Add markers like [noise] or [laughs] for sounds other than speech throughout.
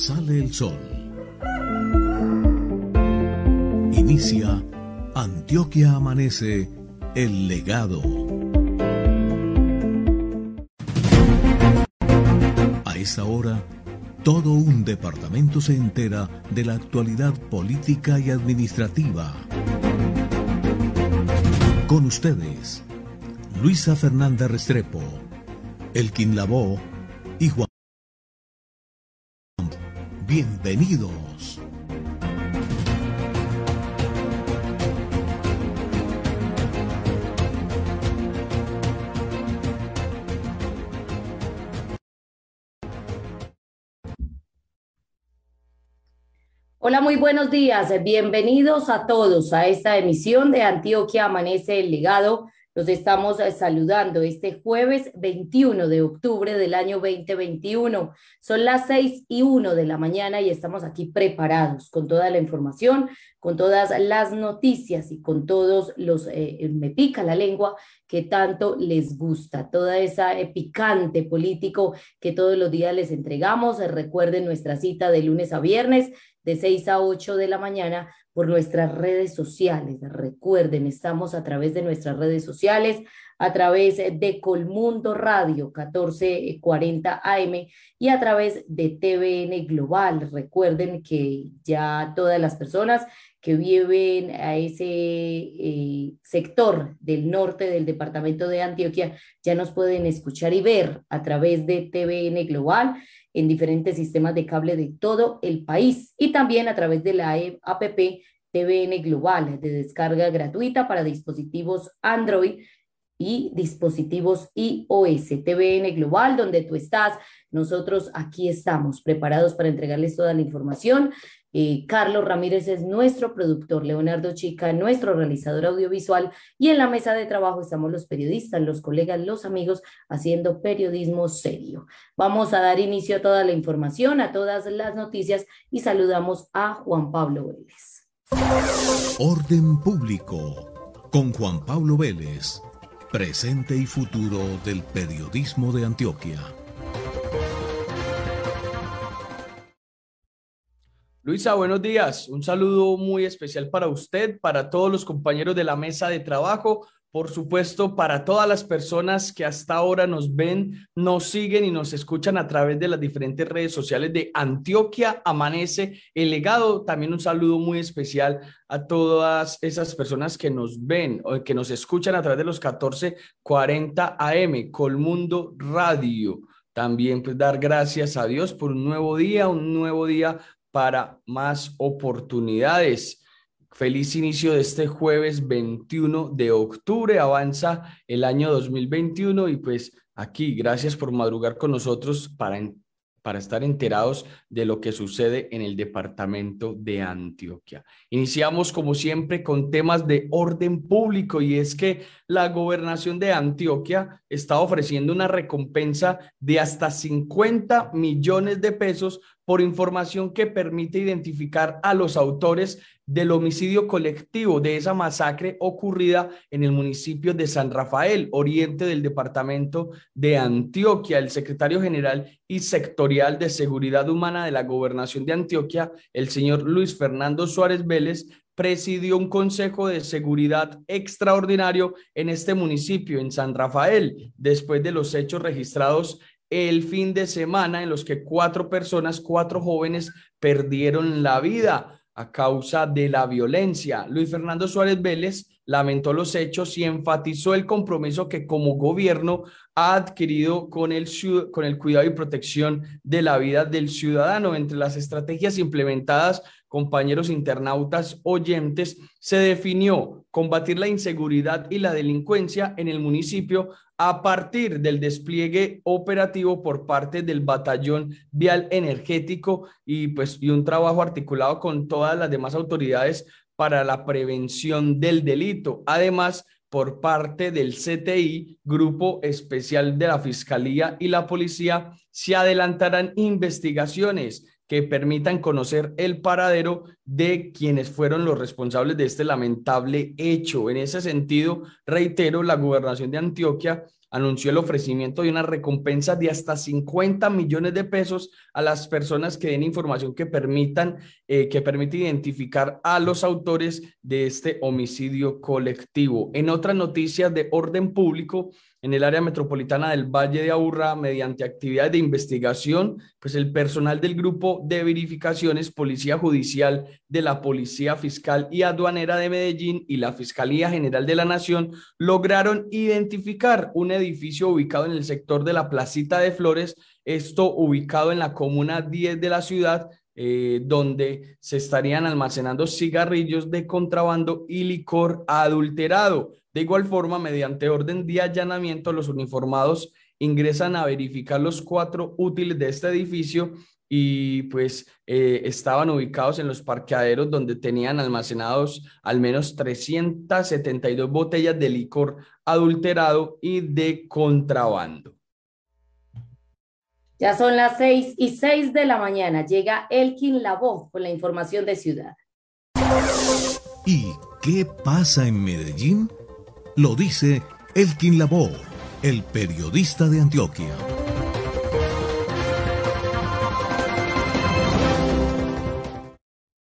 sale el sol. Inicia Antioquia Amanece, el legado. A esta hora, todo un departamento se entera de la actualidad política y administrativa. Con ustedes, Luisa Fernanda Restrepo, Elkin Lavó y Juan. Bienvenidos. Hola, muy buenos días. Bienvenidos a todos a esta emisión de Antioquia Amanece el Legado los estamos eh, saludando este jueves 21 de octubre del año 2021. Son las 6 y 1 de la mañana y estamos aquí preparados con toda la información, con todas las noticias y con todos los, eh, eh, me pica la lengua, que tanto les gusta, toda esa picante político que todos los días les entregamos. Recuerden nuestra cita de lunes a viernes de 6 a 8 de la mañana por nuestras redes sociales. Recuerden, estamos a través de nuestras redes sociales, a través de Colmundo Radio 1440 AM y a través de TVN Global. Recuerden que ya todas las personas que viven a ese eh, sector del norte del departamento de Antioquia ya nos pueden escuchar y ver a través de TVN Global en diferentes sistemas de cable de todo el país y también a través de la app TVN Global de descarga gratuita para dispositivos Android y dispositivos iOS. TVN Global, donde tú estás, nosotros aquí estamos preparados para entregarles toda la información. Eh, Carlos Ramírez es nuestro productor, Leonardo Chica, nuestro realizador audiovisual y en la mesa de trabajo estamos los periodistas, los colegas, los amigos haciendo periodismo serio. Vamos a dar inicio a toda la información, a todas las noticias y saludamos a Juan Pablo Vélez. Orden público con Juan Pablo Vélez, presente y futuro del periodismo de Antioquia. Luisa, buenos días. Un saludo muy especial para usted, para todos los compañeros de la mesa de trabajo, por supuesto, para todas las personas que hasta ahora nos ven, nos siguen y nos escuchan a través de las diferentes redes sociales de Antioquia Amanece el legado. También un saludo muy especial a todas esas personas que nos ven o que nos escuchan a través de los 1440 AM, Colmundo Radio. También pues dar gracias a Dios por un nuevo día, un nuevo día para más oportunidades. Feliz inicio de este jueves 21 de octubre. Avanza el año 2021 y pues aquí, gracias por madrugar con nosotros para para estar enterados de lo que sucede en el departamento de Antioquia. Iniciamos como siempre con temas de orden público y es que la gobernación de Antioquia está ofreciendo una recompensa de hasta 50 millones de pesos por información que permite identificar a los autores del homicidio colectivo de esa masacre ocurrida en el municipio de San Rafael, oriente del departamento de Antioquia. El secretario general y sectorial de Seguridad Humana de la Gobernación de Antioquia, el señor Luis Fernando Suárez Vélez, presidió un consejo de seguridad extraordinario en este municipio, en San Rafael, después de los hechos registrados el fin de semana en los que cuatro personas, cuatro jóvenes perdieron la vida a causa de la violencia. Luis Fernando Suárez Vélez lamentó los hechos y enfatizó el compromiso que como gobierno ha adquirido con el, con el cuidado y protección de la vida del ciudadano. Entre las estrategias implementadas, compañeros internautas oyentes, se definió combatir la inseguridad y la delincuencia en el municipio a partir del despliegue operativo por parte del batallón vial energético y pues y un trabajo articulado con todas las demás autoridades para la prevención del delito. Además, por parte del CTI, Grupo Especial de la Fiscalía y la Policía, se adelantarán investigaciones que permitan conocer el paradero de quienes fueron los responsables de este lamentable hecho. En ese sentido, reitero, la gobernación de Antioquia anunció el ofrecimiento de una recompensa de hasta 50 millones de pesos a las personas que den información que permitan, eh, que permite identificar a los autores de este homicidio colectivo. En otras noticias de orden público, en el área metropolitana del Valle de Aburrá mediante actividades de investigación, pues el personal del grupo de verificaciones Policía Judicial de la Policía Fiscal y Aduanera de Medellín y la Fiscalía General de la Nación lograron identificar un edificio ubicado en el sector de la Placita de Flores, esto ubicado en la comuna 10 de la ciudad, eh, donde se estarían almacenando cigarrillos de contrabando y licor adulterado. De igual forma, mediante orden de allanamiento, los uniformados ingresan a verificar los cuatro útiles de este edificio y pues eh, estaban ubicados en los parqueaderos donde tenían almacenados al menos 372 botellas de licor adulterado y de contrabando. Ya son las seis y seis de la mañana. Llega Elkin Lavoz con la información de ciudad. ¿Y qué pasa en Medellín? Lo dice Elkin Lavoe, el periodista de Antioquia.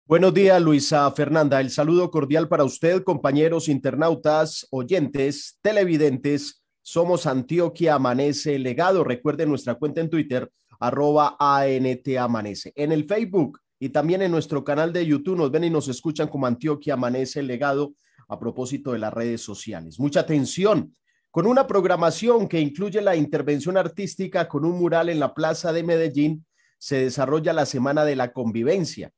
Buenos días, Luisa Fernanda. El saludo cordial para usted, compañeros internautas, oyentes, televidentes. Somos Antioquia Amanece Legado. Recuerden nuestra cuenta en Twitter, arroba ANT Amanece. En el Facebook y también en nuestro canal de YouTube nos ven y nos escuchan como Antioquia Amanece Legado a propósito de las redes sociales. Mucha atención con una programación que incluye la intervención artística con un mural en la Plaza de Medellín, se desarrolla la Semana de la Convivencia.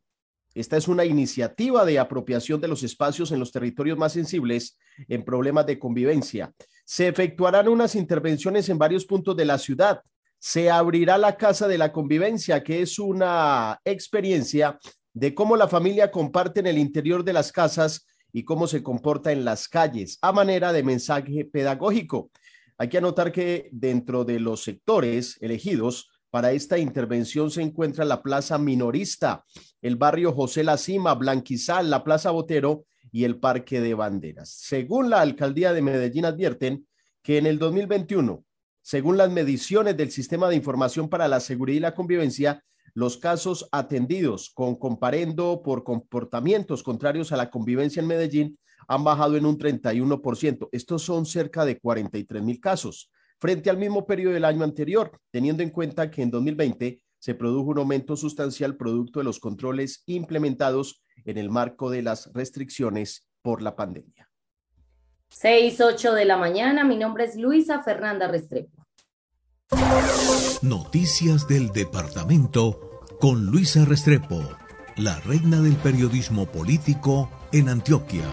Esta es una iniciativa de apropiación de los espacios en los territorios más sensibles en problemas de convivencia. Se efectuarán unas intervenciones en varios puntos de la ciudad. Se abrirá la Casa de la Convivencia, que es una experiencia de cómo la familia comparte en el interior de las casas y cómo se comporta en las calles a manera de mensaje pedagógico. Hay que anotar que dentro de los sectores elegidos para esta intervención se encuentra la Plaza Minorista, el barrio José La Cima, Blanquizal, la Plaza Botero y el Parque de Banderas. Según la Alcaldía de Medellín advierten que en el 2021, según las mediciones del Sistema de Información para la Seguridad y la Convivencia, los casos atendidos con comparendo por comportamientos contrarios a la convivencia en Medellín han bajado en un 31%. Estos son cerca de 43 mil casos frente al mismo periodo del año anterior, teniendo en cuenta que en 2020 se produjo un aumento sustancial producto de los controles implementados en el marco de las restricciones por la pandemia. 6, 8 de la mañana, mi nombre es Luisa Fernanda Restrepo. Noticias del departamento con Luisa Restrepo, la reina del periodismo político en Antioquia.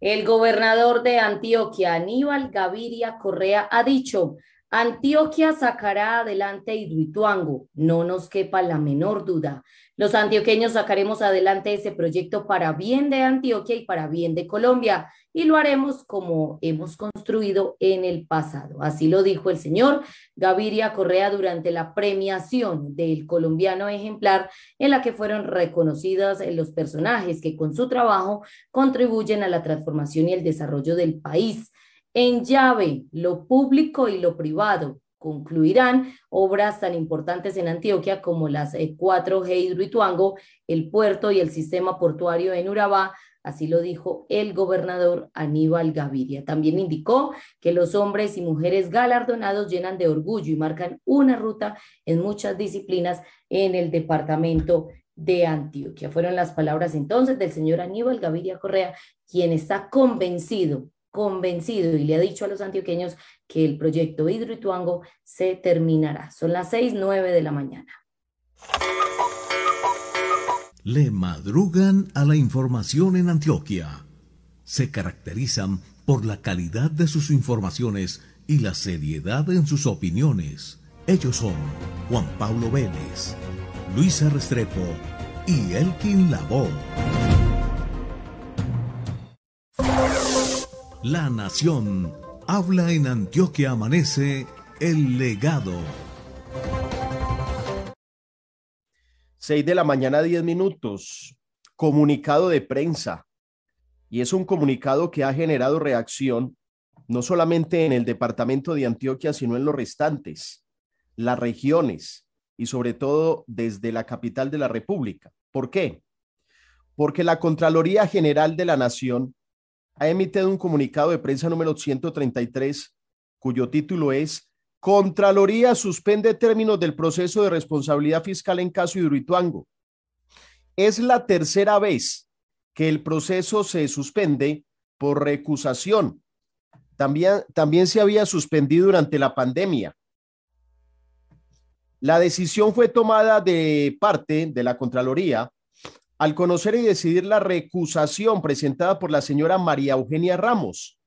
El gobernador de Antioquia, Aníbal Gaviria Correa, ha dicho, Antioquia sacará adelante Hidroituango, no nos quepa la menor duda. Los antioqueños sacaremos adelante ese proyecto para bien de Antioquia y para bien de Colombia y lo haremos como hemos construido en el pasado. Así lo dijo el señor Gaviria Correa durante la premiación del colombiano ejemplar en la que fueron reconocidos los personajes que con su trabajo contribuyen a la transformación y el desarrollo del país. En llave, lo público y lo privado, concluirán obras tan importantes en Antioquia como las 4G eh, Hidroituango, el puerto y el sistema portuario en Urabá, así lo dijo el gobernador Aníbal Gaviria. También indicó que los hombres y mujeres galardonados llenan de orgullo y marcan una ruta en muchas disciplinas en el departamento de Antioquia. Fueron las palabras entonces del señor Aníbal Gaviria Correa, quien está convencido convencido y le ha dicho a los antioqueños que el proyecto Hidroituango se terminará. Son las seis, nueve de la mañana. Le madrugan a la información en Antioquia. Se caracterizan por la calidad de sus informaciones y la seriedad en sus opiniones. Ellos son Juan Pablo Vélez, Luisa Restrepo y Elkin Lavoe. La Nación habla en Antioquia Amanece el legado. 6 de la mañana, 10 minutos. Comunicado de prensa. Y es un comunicado que ha generado reacción no solamente en el departamento de Antioquia, sino en los restantes, las regiones y sobre todo desde la capital de la República. ¿Por qué? Porque la Contraloría General de la Nación ha emitido un comunicado de prensa número 133, cuyo título es Contraloría suspende términos del proceso de responsabilidad fiscal en caso Hidroituango. Es la tercera vez que el proceso se suspende por recusación. También, también se había suspendido durante la pandemia. La decisión fue tomada de parte de la Contraloría al conocer y decidir la recusación presentada por la señora María Eugenia Ramos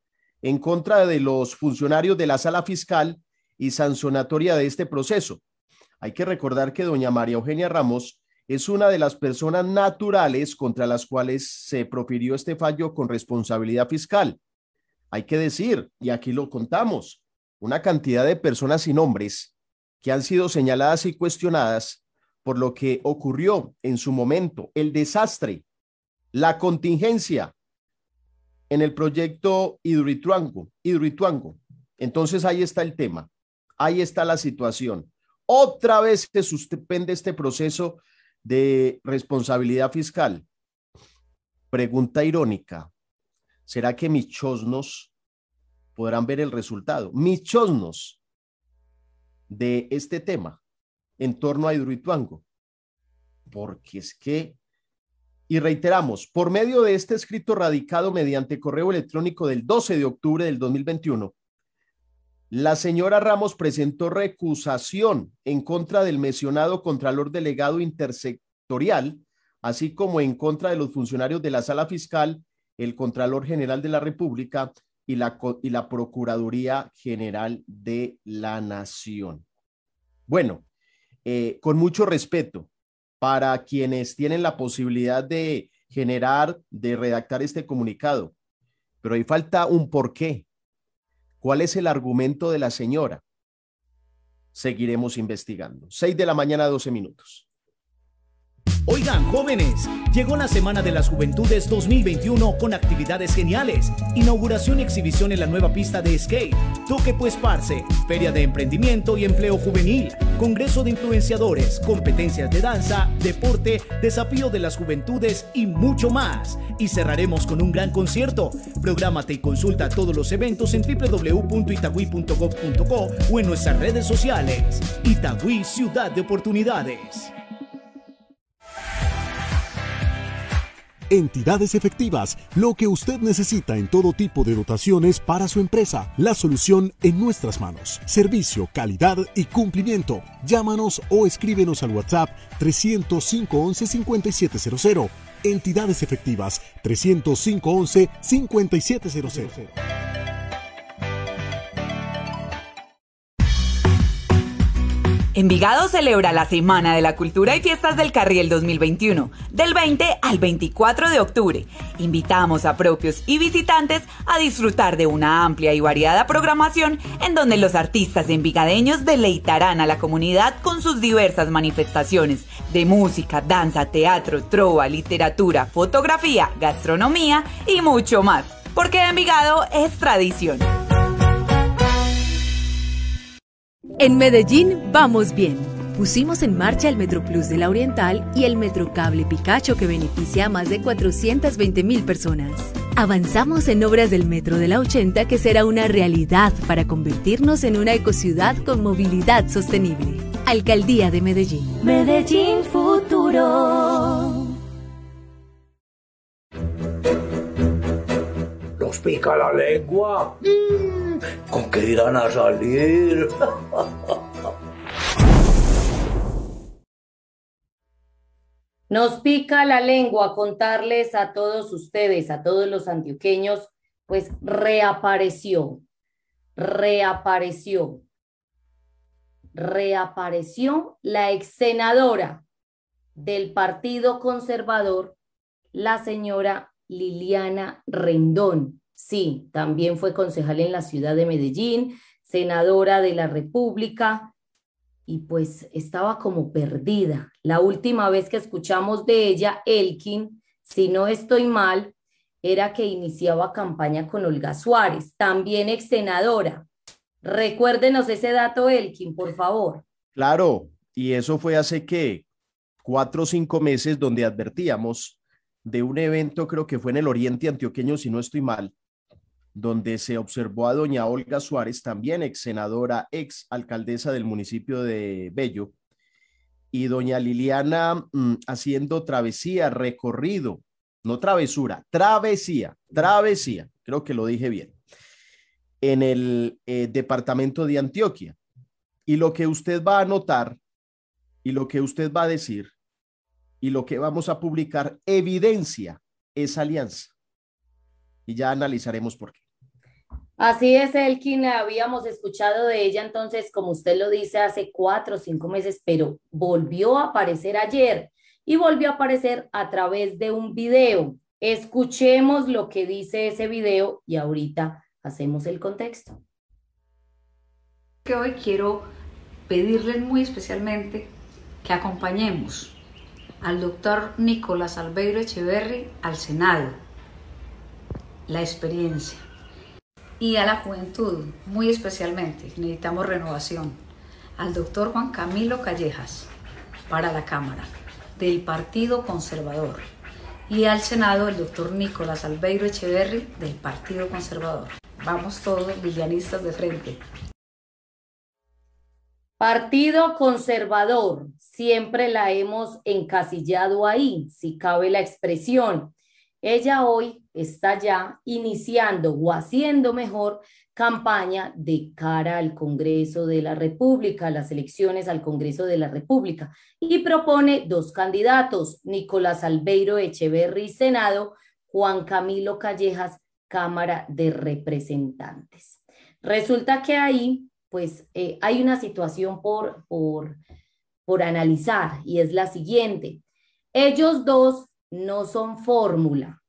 en contra de los funcionarios de la sala fiscal y sancionatoria de este proceso. Hay que recordar que doña María Eugenia Ramos es una de las personas naturales contra las cuales se profirió este fallo con responsabilidad fiscal. Hay que decir, y aquí lo contamos, una cantidad de personas sin nombres que han sido señaladas y cuestionadas por lo que ocurrió en su momento, el desastre, la contingencia en el proyecto Hidroituango. Hidroituango. Entonces ahí está el tema, ahí está la situación. Otra vez se suspende este proceso de responsabilidad fiscal. Pregunta irónica. ¿Será que mis chosnos podrán ver el resultado? Mis chosnos de este tema en torno a Hidroituango. Porque es que, y reiteramos, por medio de este escrito radicado mediante correo electrónico del 12 de octubre del 2021, la señora Ramos presentó recusación en contra del mencionado Contralor Delegado Intersectorial, así como en contra de los funcionarios de la Sala Fiscal, el Contralor General de la República y la, y la Procuraduría General de la Nación. Bueno, eh, con mucho respeto para quienes tienen la posibilidad de generar, de redactar este comunicado, pero ahí falta un porqué ¿Cuál es el argumento de la señora? Seguiremos investigando. 6 de la mañana, 12 minutos. Oigan, jóvenes, llegó la Semana de las Juventudes 2021 con actividades geniales, inauguración y exhibición en la nueva pista de skate, toque pues parce, feria de emprendimiento y empleo juvenil, congreso de influenciadores, competencias de danza, deporte, desafío de las juventudes y mucho más. Y cerraremos con un gran concierto. Prográmate y consulta todos los eventos en www.itagüí.gov.co o en nuestras redes sociales. Itagüí Ciudad de Oportunidades. Entidades efectivas, lo que usted necesita en todo tipo de dotaciones para su empresa. La solución en nuestras manos. Servicio, calidad y cumplimiento. Llámanos o escríbenos al WhatsApp 305 11 5700. Entidades efectivas 305 11 5700. Envigado celebra la Semana de la Cultura y Fiestas del Carriel 2021, del 20 al 24 de octubre. Invitamos a propios y visitantes a disfrutar de una amplia y variada programación en donde los artistas envigadeños deleitarán a la comunidad con sus diversas manifestaciones de música, danza, teatro, trova, literatura, fotografía, gastronomía y mucho más. Porque Envigado es tradición. En Medellín vamos bien. Pusimos en marcha el Metro Plus de la Oriental y el Metro Cable Picacho que beneficia a más de 420 mil personas. Avanzamos en obras del Metro de la 80 que será una realidad para convertirnos en una ecociudad con movilidad sostenible. Alcaldía de Medellín. Medellín Futuro. Nos pica la lengua. ¿Con qué irán a salir? Nos pica la lengua contarles a todos ustedes, a todos los antioqueños, pues reapareció, reapareció, reapareció la ex senadora del Partido Conservador, la señora Liliana Rendón. Sí, también fue concejal en la ciudad de Medellín, senadora de la República y pues estaba como perdida. La última vez que escuchamos de ella, Elkin, si no estoy mal, era que iniciaba campaña con Olga Suárez, también ex senadora. Recuérdenos ese dato, Elkin, por favor. Claro, y eso fue hace que cuatro o cinco meses donde advertíamos de un evento, creo que fue en el Oriente Antioqueño, si no estoy mal, donde se observó a doña Olga Suárez, también ex senadora, ex alcaldesa del municipio de Bello, y doña Liliana mm, haciendo travesía, recorrido, no travesura, travesía, travesía, creo que lo dije bien, en el eh, departamento de Antioquia. Y lo que usted va a notar y lo que usted va a decir y lo que vamos a publicar evidencia esa alianza. Y ya analizaremos por qué. Así es, Elkin, habíamos escuchado de ella entonces, como usted lo dice, hace cuatro o cinco meses, pero volvió a aparecer ayer y volvió a aparecer a través de un video. Escuchemos lo que dice ese video y ahorita hacemos el contexto. Que hoy quiero pedirles muy especialmente que acompañemos al doctor Nicolás Albeiro Echeverry al Senado, la experiencia y a la juventud, muy especialmente, necesitamos renovación, al doctor Juan Camilo Callejas para la Cámara del Partido Conservador y al Senado el doctor Nicolás Albeiro Echeverry del Partido Conservador. Vamos todos lilianistas de frente. Partido Conservador, siempre la hemos encasillado ahí, si cabe la expresión. Ella hoy está ya iniciando o haciendo mejor campaña de cara al Congreso de la República, las elecciones al Congreso de la República, y propone dos candidatos, Nicolás Albeiro Echeverri, Senado, Juan Camilo Callejas, Cámara de Representantes. Resulta que ahí, pues, eh, hay una situación por, por, por analizar y es la siguiente. Ellos dos no son fórmula.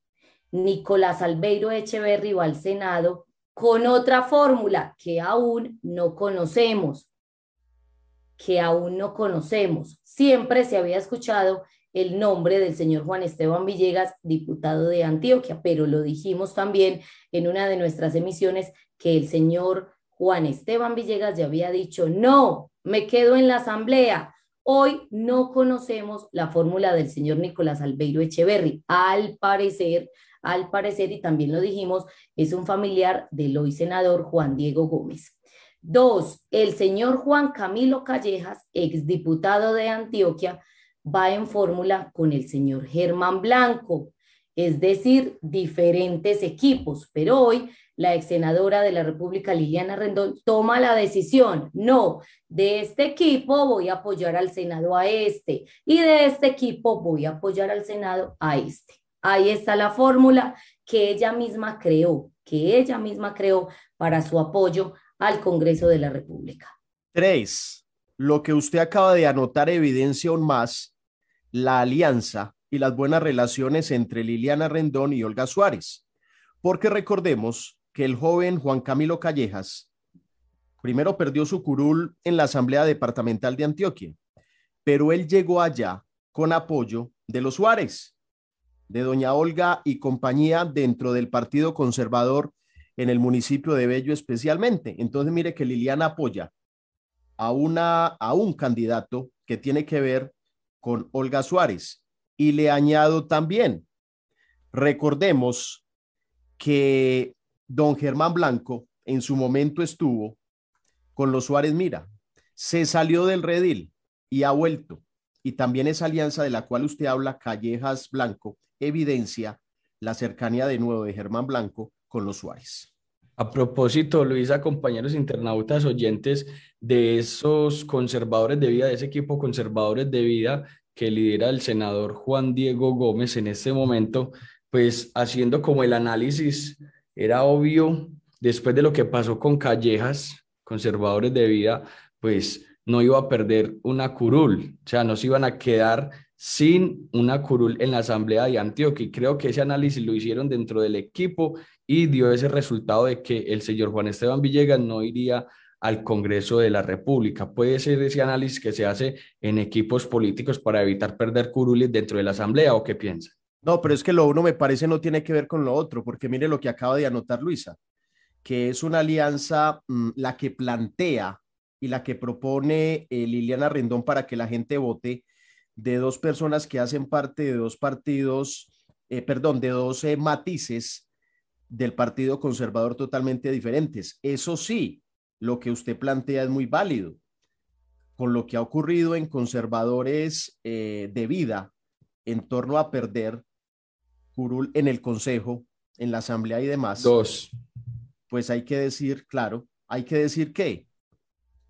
Nicolás Albeiro Echeverri va al Senado con otra fórmula que aún no conocemos, que aún no conocemos. Siempre se había escuchado el nombre del señor Juan Esteban Villegas, diputado de Antioquia, pero lo dijimos también en una de nuestras emisiones que el señor Juan Esteban Villegas ya había dicho, no, me quedo en la asamblea, Hoy no conocemos la fórmula del señor Nicolás Albeiro Echeverry. Al parecer, al parecer, y también lo dijimos, es un familiar del hoy senador Juan Diego Gómez. Dos, el señor Juan Camilo Callejas, exdiputado de Antioquia, va en fórmula con el señor Germán Blanco, es decir, diferentes equipos, pero hoy la ex senadora de la República, Liliana Rendón, toma la decisión, no, de este equipo voy a apoyar al Senado a este y de este equipo voy a apoyar al Senado a este. Ahí está la fórmula que ella misma creó, que ella misma creó para su apoyo al Congreso de la República. Tres, lo que usted acaba de anotar evidencia aún más la alianza y las buenas relaciones entre Liliana Rendón y Olga Suárez. Porque recordemos que el joven Juan Camilo Callejas primero perdió su curul en la Asamblea Departamental de Antioquia, pero él llegó allá con apoyo de los Suárez, de doña Olga y compañía dentro del Partido Conservador en el municipio de Bello especialmente. Entonces mire que Liliana apoya a, una, a un candidato que tiene que ver con Olga Suárez. Y le añado también, recordemos que don Germán Blanco en su momento estuvo con los Suárez Mira, se salió del redil y ha vuelto. Y también esa alianza de la cual usted habla, Callejas Blanco, evidencia la cercanía de nuevo de Germán Blanco con los Suárez. A propósito, Luisa, compañeros internautas oyentes de esos conservadores de vida, de ese equipo conservadores de vida que lidera el senador Juan Diego Gómez en este momento, pues haciendo como el análisis era obvio, después de lo que pasó con Callejas, conservadores de vida, pues no iba a perder una curul, o sea, no se iban a quedar sin una curul en la Asamblea de Antioquia. Y creo que ese análisis lo hicieron dentro del equipo y dio ese resultado de que el señor Juan Esteban Villegas no iría al Congreso de la República. Puede ser ese análisis que se hace en equipos políticos para evitar perder curulis dentro de la Asamblea o qué piensa? No, pero es que lo uno me parece no tiene que ver con lo otro, porque mire lo que acaba de anotar Luisa, que es una alianza mm, la que plantea y la que propone eh, Liliana Rendón para que la gente vote de dos personas que hacen parte de dos partidos, eh, perdón, de dos eh, matices del Partido Conservador totalmente diferentes. Eso sí, lo que usted plantea es muy válido. Con lo que ha ocurrido en conservadores de vida en torno a perder curul en el Consejo, en la Asamblea y demás. Dos. Pues hay que decir, claro, hay que decir que,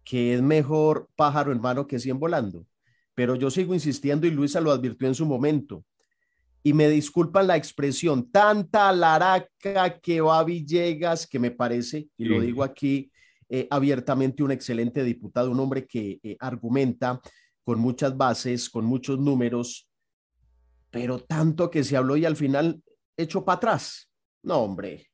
que es mejor pájaro en mano que cien volando. Pero yo sigo insistiendo y Luisa lo advirtió en su momento. Y me disculpan la expresión, tanta laraca que va Villegas, que me parece, y lo digo aquí eh, abiertamente, un excelente diputado, un hombre que eh, argumenta con muchas bases, con muchos números, pero tanto que se habló y al final echó para atrás. No, hombre.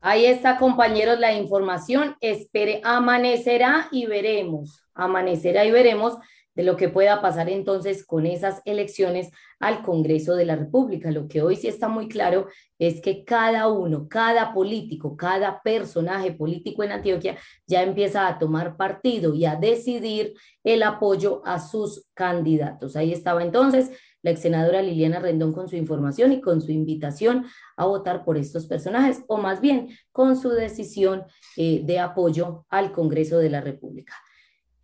Ahí está, compañeros, la información. Espere, amanecerá y veremos. Amanecerá y veremos de lo que pueda pasar entonces con esas elecciones al Congreso de la República. Lo que hoy sí está muy claro es que cada uno, cada político, cada personaje político en Antioquia ya empieza a tomar partido y a decidir el apoyo a sus candidatos. Ahí estaba entonces la ex senadora Liliana Rendón con su información y con su invitación a votar por estos personajes, o más bien con su decisión eh, de apoyo al Congreso de la República.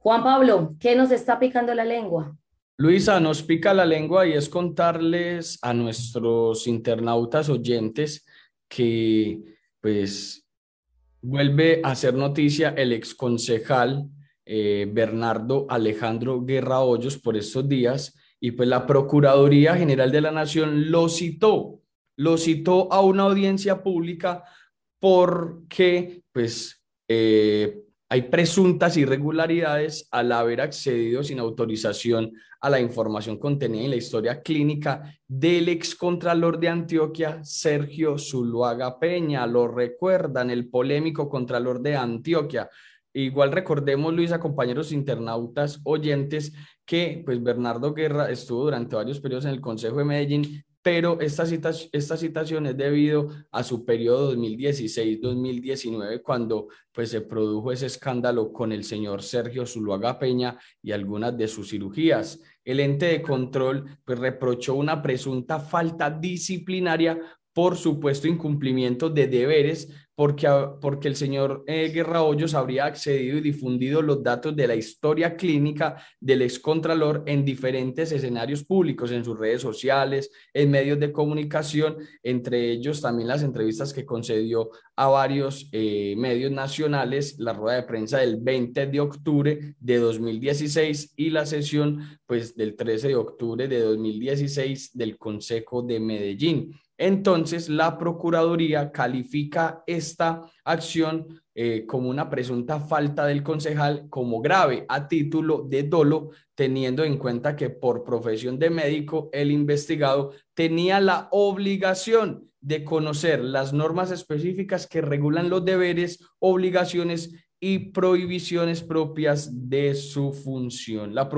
Juan Pablo, ¿qué nos está picando la lengua? Luisa, nos pica la lengua y es contarles a nuestros internautas oyentes que pues vuelve a hacer noticia el ex concejal eh, Bernardo Alejandro Guerra Hoyos por estos días y pues la Procuraduría General de la Nación lo citó, lo citó a una audiencia pública porque pues eh, hay presuntas irregularidades al haber accedido sin autorización a la información contenida en la historia clínica del excontralor de Antioquia, Sergio Zuluaga Peña. Lo recuerdan, el polémico contralor de Antioquia. Igual recordemos, Luisa, compañeros internautas, oyentes, que pues Bernardo Guerra estuvo durante varios periodos en el Consejo de Medellín, pero esta, cita, esta citación es debido a su periodo 2016-2019, cuando pues se produjo ese escándalo con el señor Sergio Zuluaga Peña y algunas de sus cirugías. El ente de control pues reprochó una presunta falta disciplinaria por supuesto incumplimiento de deberes porque, porque el señor eh, Guerra Hoyos habría accedido y difundido los datos de la historia clínica del excontralor en diferentes escenarios públicos, en sus redes sociales, en medios de comunicación, entre ellos también las entrevistas que concedió a varios eh, medios nacionales, la rueda de prensa del 20 de octubre de 2016 y la sesión pues del 13 de octubre de 2016 del Consejo de Medellín. Entonces, la Procuraduría califica esta acción eh, como una presunta falta del concejal como grave a título de dolo, teniendo en cuenta que por profesión de médico el investigado tenía la obligación de conocer las normas específicas que regulan los deberes, obligaciones y prohibiciones propias de su función. La,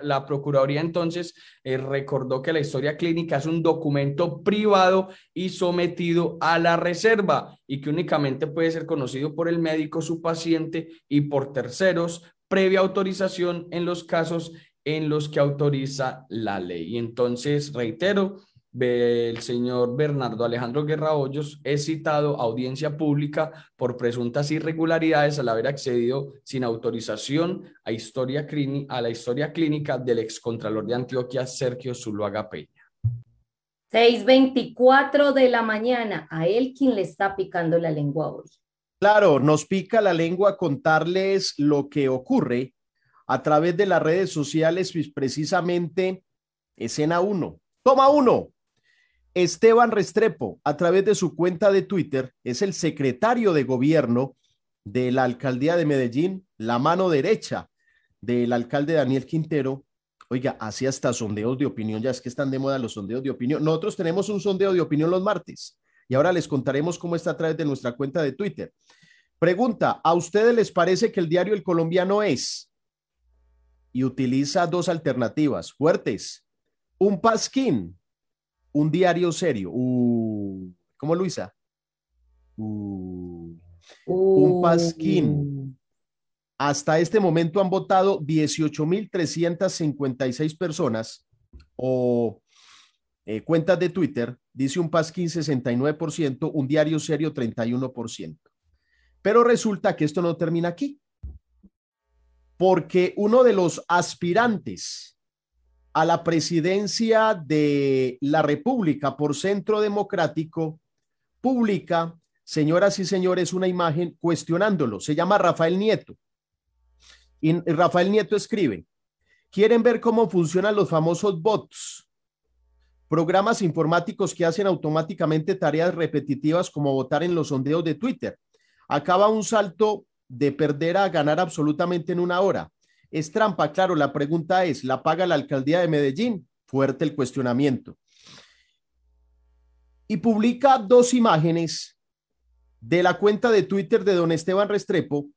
la Procuraduría entonces eh, recordó que la historia clínica es un documento privado y sometido a la reserva y que únicamente puede ser conocido por el médico, su paciente y por terceros previa autorización en los casos en los que autoriza la ley. Y entonces, reitero, el señor Bernardo Alejandro Guerra Hoyos es citado a audiencia pública por presuntas irregularidades al haber accedido sin autorización a, historia a la historia clínica del excontralor de Antioquia, Sergio Zuluaga Peña. 6.24 de la mañana, a él quien le está picando la lengua hoy. Claro, nos pica la lengua contarles lo que ocurre a través de las redes sociales, pues, precisamente escena 1. Toma uno. Esteban Restrepo, a través de su cuenta de Twitter, es el secretario de gobierno de la alcaldía de Medellín, la mano derecha del alcalde Daniel Quintero. Oiga, así hasta sondeos de opinión, ya es que están de moda los sondeos de opinión. Nosotros tenemos un sondeo de opinión los martes y ahora les contaremos cómo está a través de nuestra cuenta de Twitter. Pregunta, ¿a ustedes les parece que el diario El Colombiano es? Y utiliza dos alternativas fuertes. Un pasquín, un diario serio. Uh, ¿Cómo Luisa? Uh, un pasquín. Uh. Hasta este momento han votado 18.356 personas o eh, cuentas de Twitter, dice un pasquín 69%, un diario serio 31%. Pero resulta que esto no termina aquí, porque uno de los aspirantes a la presidencia de la República por Centro Democrático publica, señoras y señores, una imagen cuestionándolo. Se llama Rafael Nieto. Y Rafael Nieto escribe, ¿quieren ver cómo funcionan los famosos bots? Programas informáticos que hacen automáticamente tareas repetitivas como votar en los sondeos de Twitter acaba un salto de perder a ganar absolutamente en una hora. Es trampa, claro, la pregunta es, ¿la paga la alcaldía de Medellín? Fuerte el cuestionamiento. Y publica dos imágenes de la cuenta de Twitter de don Esteban Restrepo,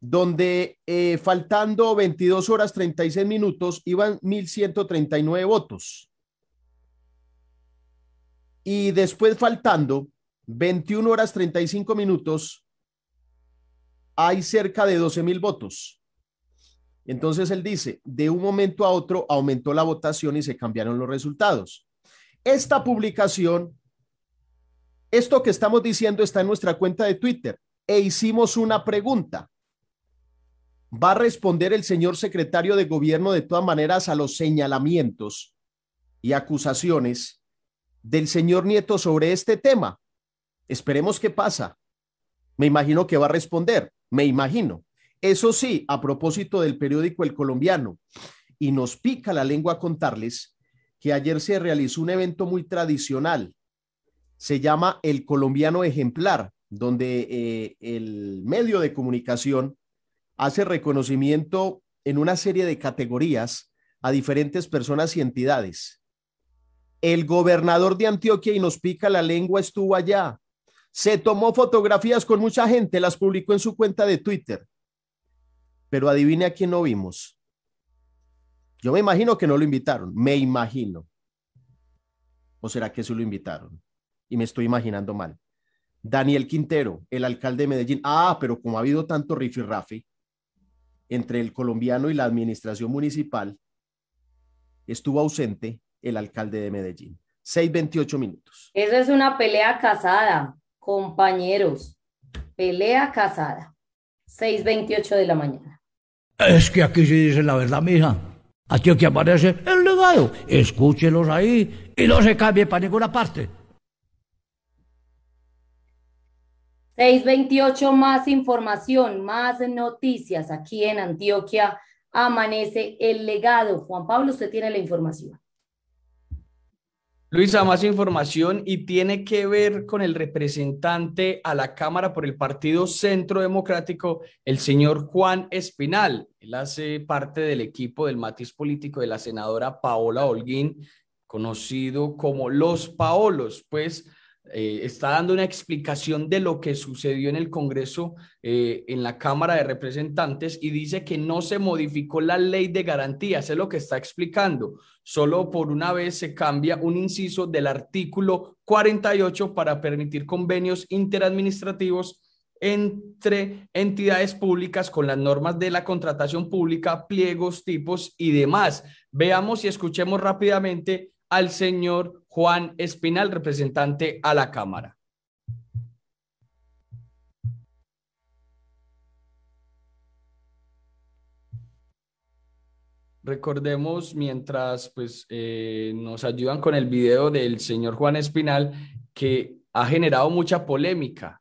donde eh, faltando 22 horas 36 minutos iban 1.139 votos. Y después faltando 21 horas 35 minutos, hay cerca de 12 mil votos. Entonces él dice, de un momento a otro aumentó la votación y se cambiaron los resultados. Esta publicación, esto que estamos diciendo está en nuestra cuenta de Twitter e hicimos una pregunta. ¿Va a responder el señor secretario de gobierno de todas maneras a los señalamientos y acusaciones del señor Nieto sobre este tema? Esperemos qué pasa. Me imagino que va a responder, me imagino. Eso sí, a propósito del periódico El Colombiano, y nos pica la lengua contarles que ayer se realizó un evento muy tradicional. Se llama El Colombiano Ejemplar, donde eh, el medio de comunicación hace reconocimiento en una serie de categorías a diferentes personas y entidades. El gobernador de Antioquia y nos pica la lengua estuvo allá se tomó fotografías con mucha gente, las publicó en su cuenta de Twitter. Pero adivine a quién no vimos. Yo me imagino que no lo invitaron, me imagino. ¿O será que sí lo invitaron? Y me estoy imaginando mal. Daniel Quintero, el alcalde de Medellín. Ah, pero como ha habido tanto rifirrafe entre el colombiano y la administración municipal, estuvo ausente el alcalde de Medellín. 6.28 minutos. Eso es una pelea casada compañeros. Pelea casada. 6.28 de la mañana. Es que aquí se dice la verdad, mija. Aquí que aparece el legado. Escúchelos ahí y no se cambie para ninguna parte. 628 más información, más noticias aquí en Antioquia. Amanece el legado. Juan Pablo, usted tiene la información. Luisa, más información y tiene que ver con el representante a la Cámara por el Partido Centro Democrático, el señor Juan Espinal. Él hace parte del equipo del matiz político de la senadora Paola Holguín, conocido como Los Paolos, pues eh, está dando una explicación de lo que sucedió en el Congreso, eh, en la Cámara de Representantes, y dice que no se modificó la ley de garantías, es lo que está explicando. Solo por una vez se cambia un inciso del artículo 48 para permitir convenios interadministrativos entre entidades públicas con las normas de la contratación pública, pliegos, tipos y demás. Veamos y escuchemos rápidamente al señor Juan Espinal, representante a la Cámara. Recordemos, mientras pues, eh, nos ayudan con el video del señor Juan Espinal, que ha generado mucha polémica.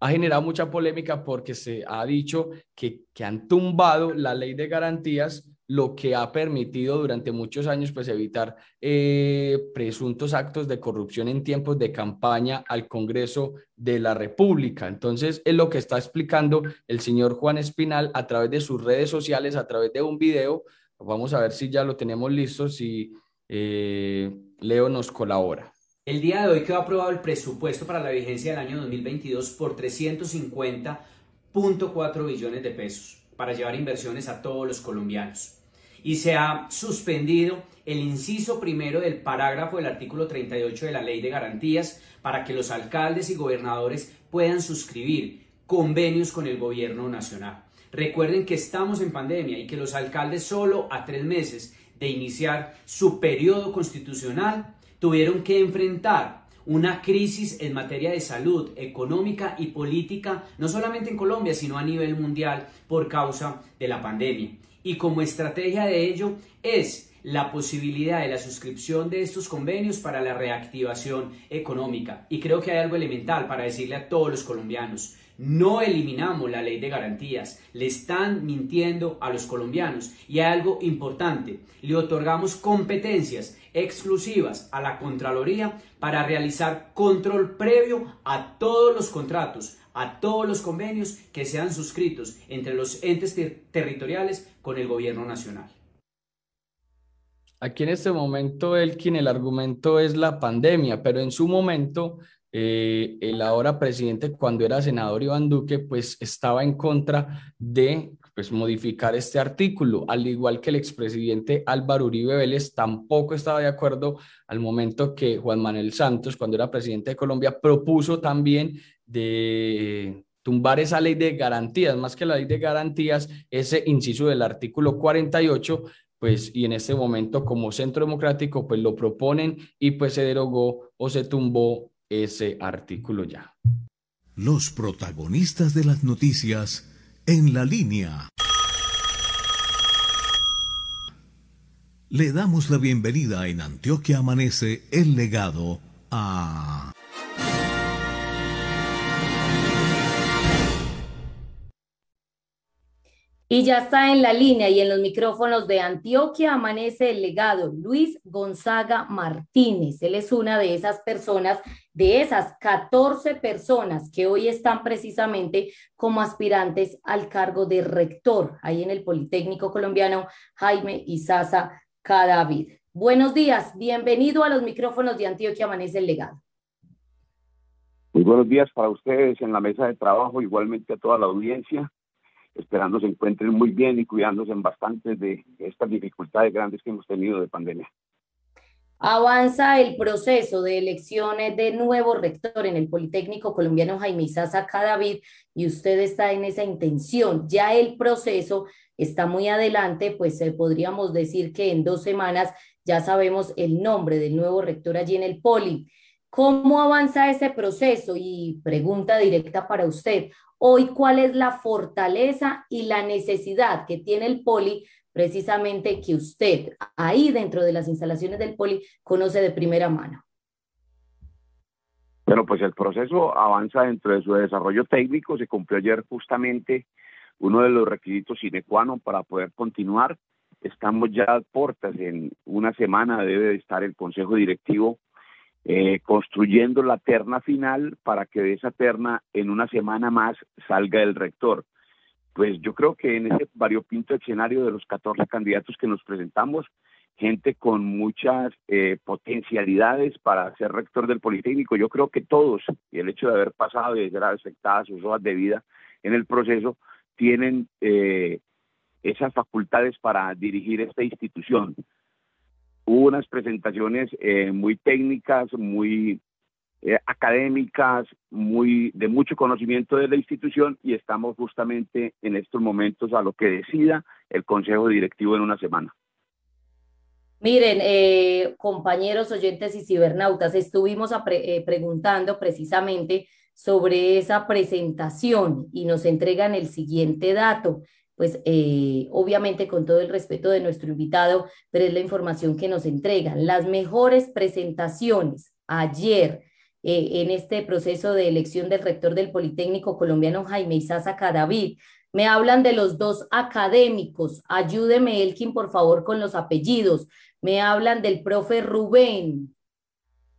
Ha generado mucha polémica porque se ha dicho que, que han tumbado la ley de garantías lo que ha permitido durante muchos años pues evitar eh, presuntos actos de corrupción en tiempos de campaña al Congreso de la República. Entonces es lo que está explicando el señor Juan Espinal a través de sus redes sociales, a través de un video. Vamos a ver si ya lo tenemos listo, si eh, Leo nos colabora. El día de hoy quedó aprobado el presupuesto para la vigencia del año 2022 por 350.4 billones de pesos para llevar inversiones a todos los colombianos. Y se ha suspendido el inciso primero del parágrafo del artículo 38 de la Ley de Garantías para que los alcaldes y gobernadores puedan suscribir convenios con el gobierno nacional. Recuerden que estamos en pandemia y que los alcaldes solo a tres meses de iniciar su periodo constitucional tuvieron que enfrentar una crisis en materia de salud económica y política, no solamente en Colombia, sino a nivel mundial por causa de la pandemia. Y como estrategia de ello es la posibilidad de la suscripción de estos convenios para la reactivación económica. Y creo que hay algo elemental para decirle a todos los colombianos. No eliminamos la ley de garantías, le están mintiendo a los colombianos. Y hay algo importante, le otorgamos competencias exclusivas a la Contraloría para realizar control previo a todos los contratos, a todos los convenios que sean suscritos entre los entes territoriales con el gobierno nacional. Aquí en este momento Elkin, el argumento es la pandemia, pero en su momento eh, el ahora presidente, cuando era senador Iván Duque, pues estaba en contra de pues, modificar este artículo, al igual que el expresidente Álvaro Uribe Vélez tampoco estaba de acuerdo al momento que Juan Manuel Santos, cuando era presidente de Colombia, propuso también de tumbar esa ley de garantías, más que la ley de garantías, ese inciso del artículo 48, pues y en este momento como Centro Democrático pues lo proponen y pues se derogó o se tumbó ese artículo ya. Los protagonistas de las noticias en la línea. Le damos la bienvenida en Antioquia Amanece el legado a... Y ya está en la línea y en los micrófonos de Antioquia amanece el legado Luis Gonzaga Martínez. Él es una de esas personas, de esas 14 personas que hoy están precisamente como aspirantes al cargo de rector ahí en el Politécnico Colombiano Jaime Isaza Cadavid. Buenos días, bienvenido a los micrófonos de Antioquia amanece el legado. Muy buenos días para ustedes en la mesa de trabajo, igualmente a toda la audiencia esperando se encuentren muy bien y cuidándose bastante de estas dificultades grandes que hemos tenido de pandemia. Avanza el proceso de elecciones de nuevo rector en el Politécnico Colombiano Jaime Isaza David y usted está en esa intención. Ya el proceso está muy adelante, pues eh, podríamos decir que en dos semanas ya sabemos el nombre del nuevo rector allí en el Poli. ¿Cómo avanza ese proceso? Y pregunta directa para usted. Hoy, ¿cuál es la fortaleza y la necesidad que tiene el poli precisamente que usted ahí dentro de las instalaciones del poli conoce de primera mano? Bueno, pues el proceso avanza dentro de su desarrollo técnico. Se cumplió ayer justamente uno de los requisitos sine qua non para poder continuar. Estamos ya a puertas, en una semana debe estar el Consejo Directivo eh, construyendo la terna final para que de esa terna en una semana más salga el rector. Pues yo creo que en ese variopinto escenario de los 14 candidatos que nos presentamos, gente con muchas eh, potencialidades para ser rector del Politécnico, yo creo que todos, y el hecho de haber pasado y de ser afectadas sus hojas de vida en el proceso, tienen eh, esas facultades para dirigir esta institución. Hubo unas presentaciones eh, muy técnicas, muy eh, académicas, muy de mucho conocimiento de la institución y estamos justamente en estos momentos a lo que decida el Consejo Directivo en una semana. Miren, eh, compañeros oyentes y cibernautas, estuvimos preguntando precisamente sobre esa presentación y nos entregan el siguiente dato pues eh, obviamente con todo el respeto de nuestro invitado, pero es la información que nos entregan. Las mejores presentaciones ayer eh, en este proceso de elección del rector del Politécnico colombiano Jaime Isaza Cadavid. Me hablan de los dos académicos. Ayúdeme, Elkin, por favor, con los apellidos. Me hablan del profe Rubén,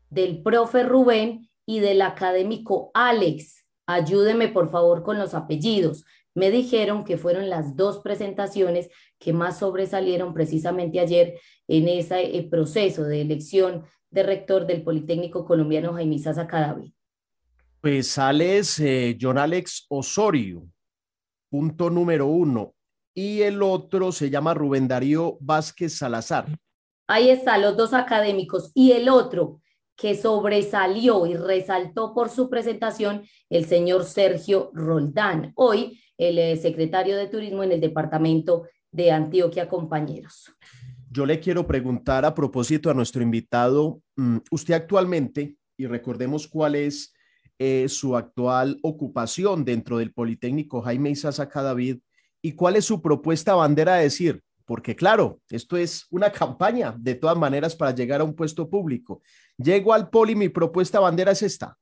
del profe Rubén y del académico Alex. Ayúdeme, por favor, con los apellidos me dijeron que fueron las dos presentaciones que más sobresalieron precisamente ayer en ese eh, proceso de elección de rector del Politécnico Colombiano Jaime Sasa Cadavid? Pues sales eh, John Alex Osorio, punto número uno, y el otro se llama Rubén Darío Vázquez Salazar. Ahí están los dos académicos. Y el otro que sobresalió y resaltó por su presentación, el señor Sergio Roldán, hoy el eh, secretario de Turismo en el departamento de Antioquia, compañeros. Yo le quiero preguntar a propósito a nuestro invitado, usted actualmente, y recordemos cuál es eh, su actual ocupación dentro del Politécnico Jaime Isaza David y cuál es su propuesta bandera a decir, porque claro, esto es una [laughs] campaña de todas maneras para llegar a un puesto público. Llego al poli, mi propuesta bandera es esta.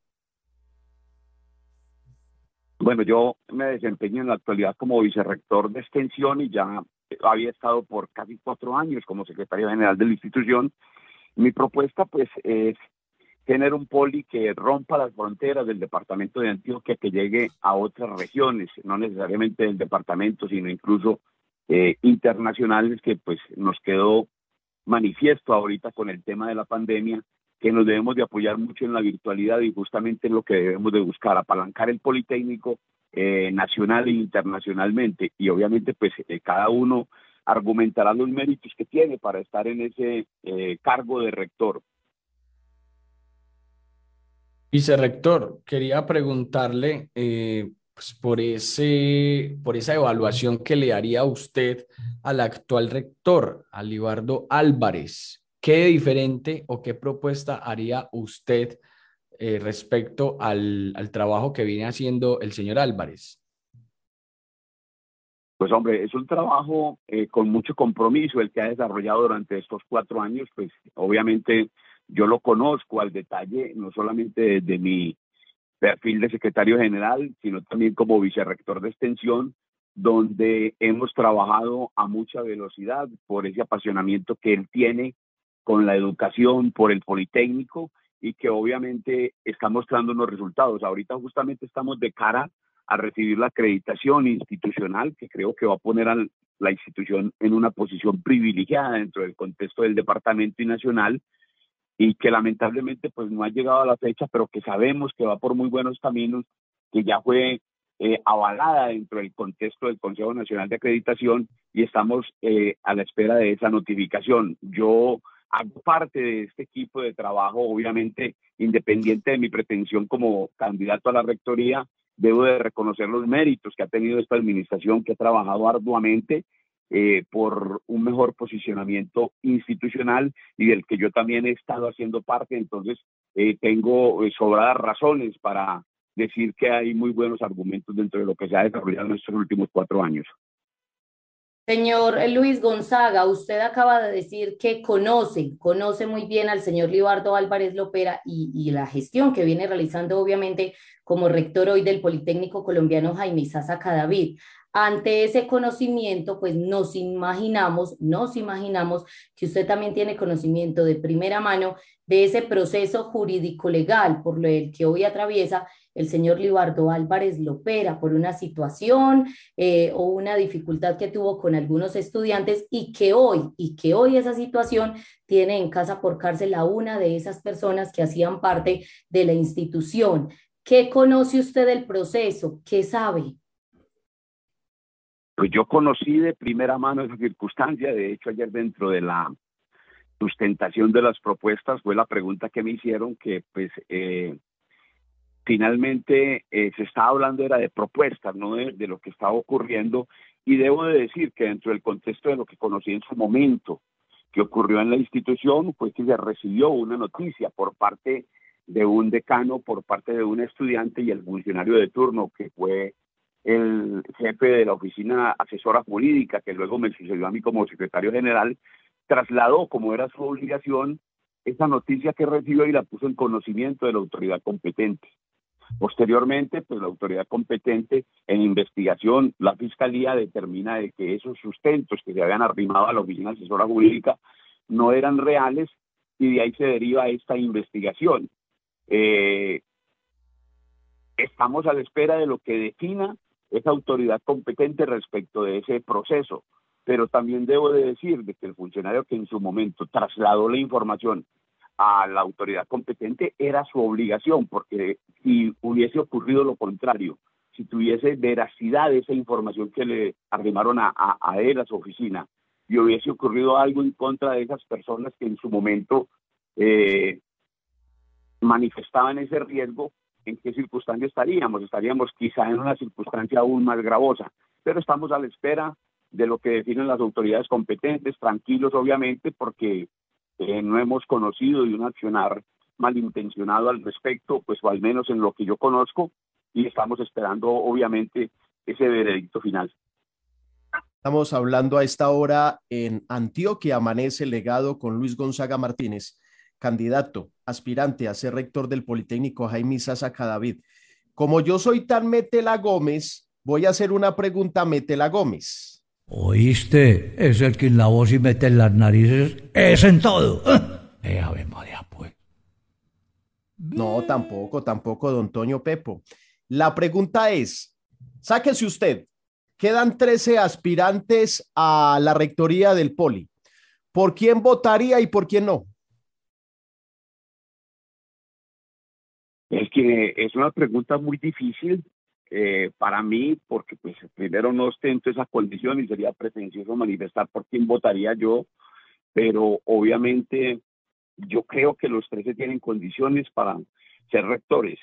Bueno, yo me desempeño en la actualidad como vicerrector de extensión y ya había estado por casi cuatro años como secretario general de la institución. Mi propuesta pues es tener un poli que rompa las fronteras del departamento de Antioquia, que llegue a otras regiones, no necesariamente del departamento, sino incluso eh, internacionales que pues nos quedó manifiesto ahorita con el tema de la pandemia que nos debemos de apoyar mucho en la virtualidad y justamente en lo que debemos de buscar, apalancar el Politécnico eh, nacional e internacionalmente. Y obviamente pues eh, cada uno argumentará los méritos que tiene para estar en ese cargo de rector. Vicerrector, quería preguntarle, pues por, ese, por esa evaluación que le haría usted al actual rector, Alibardo Álvarez. ¿Qué diferente o qué propuesta haría usted eh, respecto al, al, trabajo que viene haciendo el señor Álvarez? Pues hombre, es un trabajo eh, con mucho compromiso el que ha desarrollado durante estos cuatro años, pues obviamente yo lo conozco al detalle, no solamente de mi perfil de secretario general, sino también como vicerrector de extensión, donde hemos trabajado a mucha velocidad por ese apasionamiento que él tiene con la educación, por el Politécnico y que obviamente está mostrando unos resultados. Ahorita justamente estamos de cara a recibir la acreditación institucional que creo que va a poner a la institución en una posición privilegiada dentro del contexto del departamento y nacional y que lamentablemente pues no ha llegado a la fecha, pero que sabemos que va por muy buenos caminos, que ya fue eh, avalada dentro del contexto del Consejo Nacional de Acreditación y estamos eh, a la espera de esa notificación. Yo hago parte de este equipo de trabajo, obviamente independiente de mi pretensión como candidato a la rectoría, debo de reconocer los méritos que ha tenido esta administración, que ha trabajado arduamente eh, por un mejor posicionamiento institucional y del que yo también he estado haciendo parte. Entonces, eh, tengo eh, sobradas razones para decir que hay muy buenos argumentos dentro de lo que se ha desarrollado en estos últimos cuatro años. Señor Luis Gonzaga, usted acaba de decir que conoce, conoce muy bien al señor Libardo Álvarez Lopera y, la gestión que viene realizando, obviamente, como rector hoy del Politécnico Colombiano Jaime Sasa Cadavid. Ante ese conocimiento, pues nos imaginamos, nos imaginamos que usted también tiene conocimiento de primera mano de ese proceso jurídico legal por el que hoy atraviesa el señor Libardo Álvarez Lopera por una situación eh, o una dificultad que tuvo con algunos estudiantes y que hoy, y que hoy esa situación tiene en casa por cárcel a una de esas personas que hacían parte de la institución. ¿Qué conoce usted del proceso? ¿Qué sabe? Pues yo conocí de primera mano esa circunstancia, de hecho ayer dentro de la sustentación de las propuestas fue la pregunta que me hicieron que pues eh, finalmente eh, se estaba hablando era de propuestas, no de, lo que estaba ocurriendo y debo de decir que dentro del contexto de lo que conocí en su momento que ocurrió en la institución fue que se recibió una noticia por parte de un decano, por parte de un estudiante y el funcionario de turno que fue el jefe de la oficina asesora jurídica, que luego me sucedió a mí como secretario general, trasladó, como era su obligación, esa noticia que recibió y la puso en conocimiento de la autoridad competente. Posteriormente, pues la autoridad competente en investigación, la fiscalía determina de que esos sustentos que se habían arrimado a la oficina asesora jurídica no eran reales y de ahí se deriva esta investigación. Eh, estamos a la espera de lo que defina esa autoridad competente respecto de ese proceso. Pero también debo de decir de que el funcionario que en su momento trasladó la información a la autoridad competente era su obligación, porque si hubiese ocurrido lo contrario, si tuviese veracidad esa información que le arrimaron a, a, él, a su oficina, y hubiese ocurrido algo en contra de esas personas que en su momento eh, manifestaban ese riesgo, ¿en qué circunstancia estaríamos? Estaríamos quizá en una circunstancia aún más gravosa, pero estamos a la espera de lo que definen las autoridades competentes, tranquilos obviamente, porque eh, no hemos conocido de un accionar malintencionado al respecto, pues o al menos en lo que yo conozco, y estamos esperando obviamente ese veredicto final. Estamos hablando a esta hora en Antioquia, amanece legado con Luis Gonzaga Martínez, candidato, aspirante a ser rector del Politécnico Jaime Sasa David. Como yo soy tan Metela Gómez, voy a hacer una pregunta a Metela Gómez. ¿Oíste? Es el que en la voz y mete en las narices. Es en todo. [laughs] Eh, Ave María, pues. No, tampoco, tampoco, don Toño Pepo. La pregunta es, sáquese usted, quedan 13 aspirantes a la rectoría del Poli. ¿Por quién votaría y por quién no? Es que es una pregunta muy difícil eh, para mí, porque pues primero no ostento esa condición y sería pretencioso manifestar por quién votaría yo, pero obviamente yo creo que los 13 tienen condiciones para ser rectores.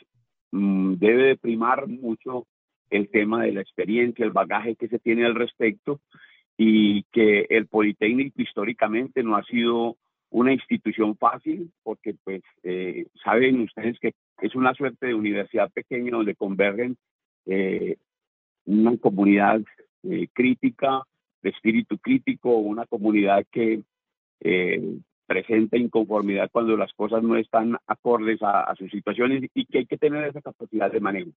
Mm, debe de primar mucho el tema de la experiencia, el bagaje que se tiene al respecto y que el Politécnico históricamente no ha sido una institución fácil, porque pues eh, saben ustedes que es una suerte de universidad pequeña donde convergen eh, una comunidad eh, crítica, de espíritu crítico, una comunidad que eh, presenta inconformidad cuando las cosas no están acordes a, sus situaciones y que hay que tener esa capacidad de manejo.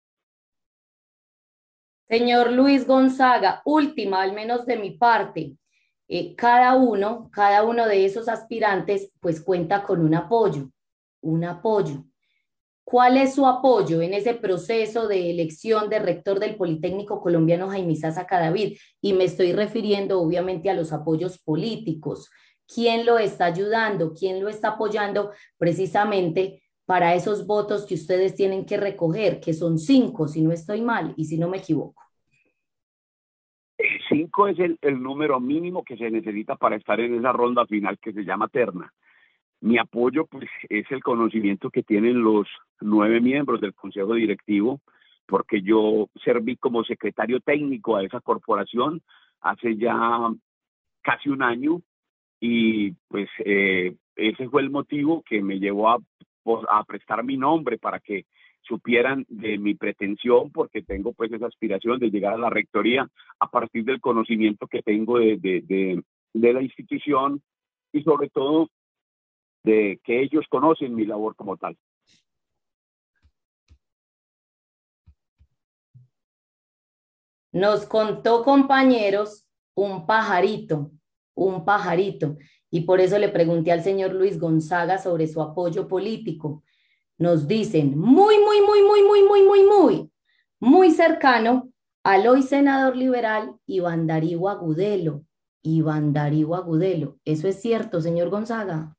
Señor Luis Gonzaga, última, al menos de mi parte. Cada uno, cada uno de esos aspirantes, pues cuenta con un apoyo, un apoyo. ¿Cuál es su apoyo en ese proceso de elección de rector del Politécnico Colombiano Jaime Sasa Cadavid? Y me estoy refiriendo obviamente a los apoyos políticos. ¿Quién lo está ayudando? ¿Quién lo está apoyando precisamente para esos votos que ustedes tienen que recoger, que son cinco, si no estoy mal y si no me equivoco? Cinco es el, el número mínimo que se necesita para estar en esa ronda final que se llama terna. Mi apoyo pues, es el conocimiento que tienen los nueve miembros del Consejo Directivo, porque yo serví como secretario técnico a esa corporación hace ya casi un año y pues eh, ese fue el motivo que me llevó a, a prestar mi nombre para que supieran de mi pretensión, porque tengo pues esa aspiración de llegar a la rectoría a partir del conocimiento que tengo de, de, de, de la institución y sobre todo de que ellos conocen mi labor como tal. Nos contó, compañeros, un pajarito, un pajarito, y por eso le pregunté al señor Luis Gonzaga sobre su apoyo político. Nos dicen muy, muy, muy, muy, muy, muy, muy, muy, muy cercano al hoy senador liberal Iván Darío Agudelo. Iván Darío Agudelo. ¿Eso es cierto, señor Gonzaga?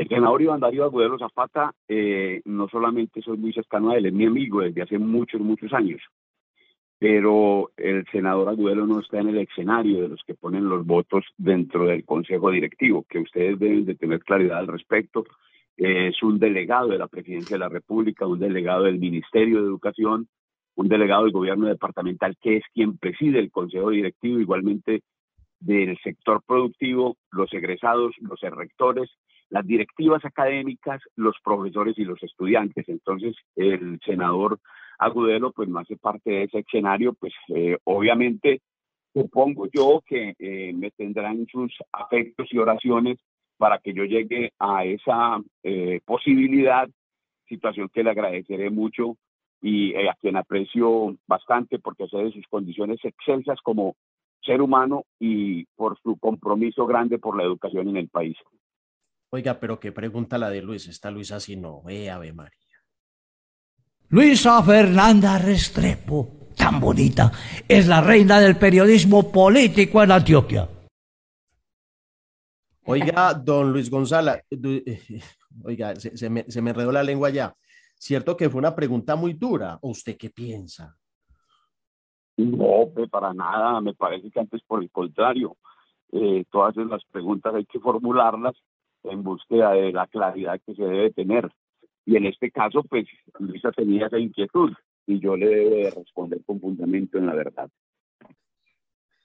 El senador Iván Darío Agudelo Zapata, eh, no solamente soy muy cercano a él, es mi amigo desde hace muchos, muchos años, pero el senador Agudelo no está en el escenario de los que ponen los votos dentro del Consejo Directivo, que ustedes deben de tener claridad al respecto. Eh, es un delegado de la Presidencia de la República, un delegado del Ministerio de Educación, un delegado del gobierno departamental que es quien preside el Consejo Directivo, igualmente del sector productivo, los egresados, los rectores las directivas académicas, los profesores y los estudiantes. Entonces, el senador Agudelo, pues no hace parte de ese escenario, pues eh, obviamente supongo yo que eh, me tendrán sus afectos y oraciones para que yo llegue a esa eh, posibilidad, situación que le agradeceré mucho y a quien aprecio bastante porque sé de sus condiciones excelsas como ser humano y por su compromiso grande por la educación en el país. Oiga, pero qué pregunta la de Luis. Está Luisa así, no, eh, Ave María. Luisa Fernanda Restrepo, tan bonita, es la reina del periodismo político en Antioquia. Oiga, don Luis González, oiga, se, me, se me enredó la lengua ya. ¿Cierto que fue una pregunta muy dura? ¿O usted qué piensa? No, pues para nada, me parece que antes por el contrario, eh, todas las preguntas hay que formularlas en búsqueda de la claridad que se debe tener. Y en este caso, pues Luisa tenía esa inquietud y yo le debo responder con fundamento en la verdad.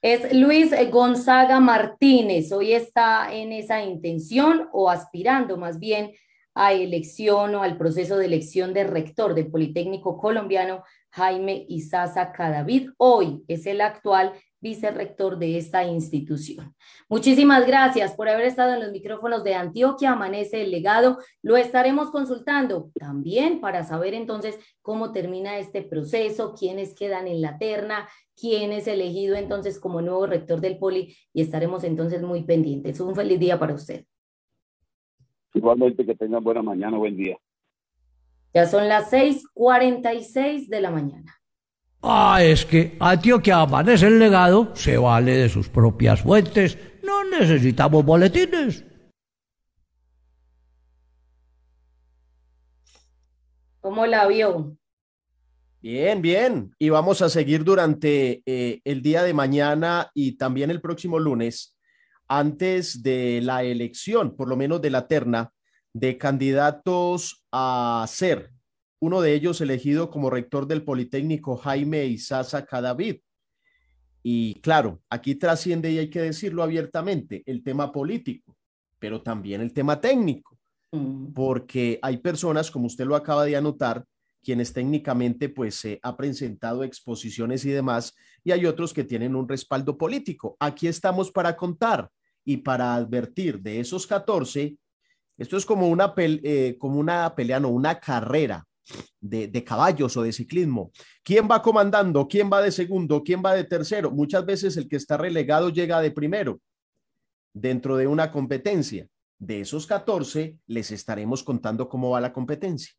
Es Luis Gonzaga Martínez, hoy está en esa intención o aspirando más bien a elección o al proceso de elección de rector del Politécnico Colombiano Jaime Isaza Cadavid. Hoy es el actual vicerrector de esta institución. Muchísimas gracias por haber estado en los micrófonos de Antioquia, Amanece el legado. Lo estaremos consultando también para saber entonces cómo termina este proceso, quiénes quedan en la terna, quién es elegido entonces como nuevo rector del Poli y estaremos entonces muy pendientes. Un feliz día para usted. Igualmente que tengan buena mañana, buen día. Ya son las 6:46 de la mañana. Ah, es que Antioquia amanece el legado, se vale de sus propias fuentes, no necesitamos boletines. ¿Cómo la vio? Bien, bien. Y vamos a seguir durante eh, el día de mañana y también el próximo lunes, antes de la elección, por lo menos de la terna, de candidatos a ser uno de ellos elegido como rector del Politécnico Jaime Isaza Cadavid. Y claro, aquí trasciende y hay que decirlo abiertamente el tema político, pero también el tema técnico, mm. porque hay personas, como usted lo acaba de anotar, quienes técnicamente pues se ha presentado exposiciones y demás, y hay otros que tienen un respaldo político. Aquí estamos para contar y para advertir de esos 14 esto es como una, eh, como una pelea, no, una carrera de, de, caballos o de ciclismo. ¿Quién va comandando? ¿Quién va de segundo? ¿Quién va de tercero? Muchas veces el que está relegado llega de primero dentro de una competencia. De esos 14, les estaremos contando cómo va la competencia.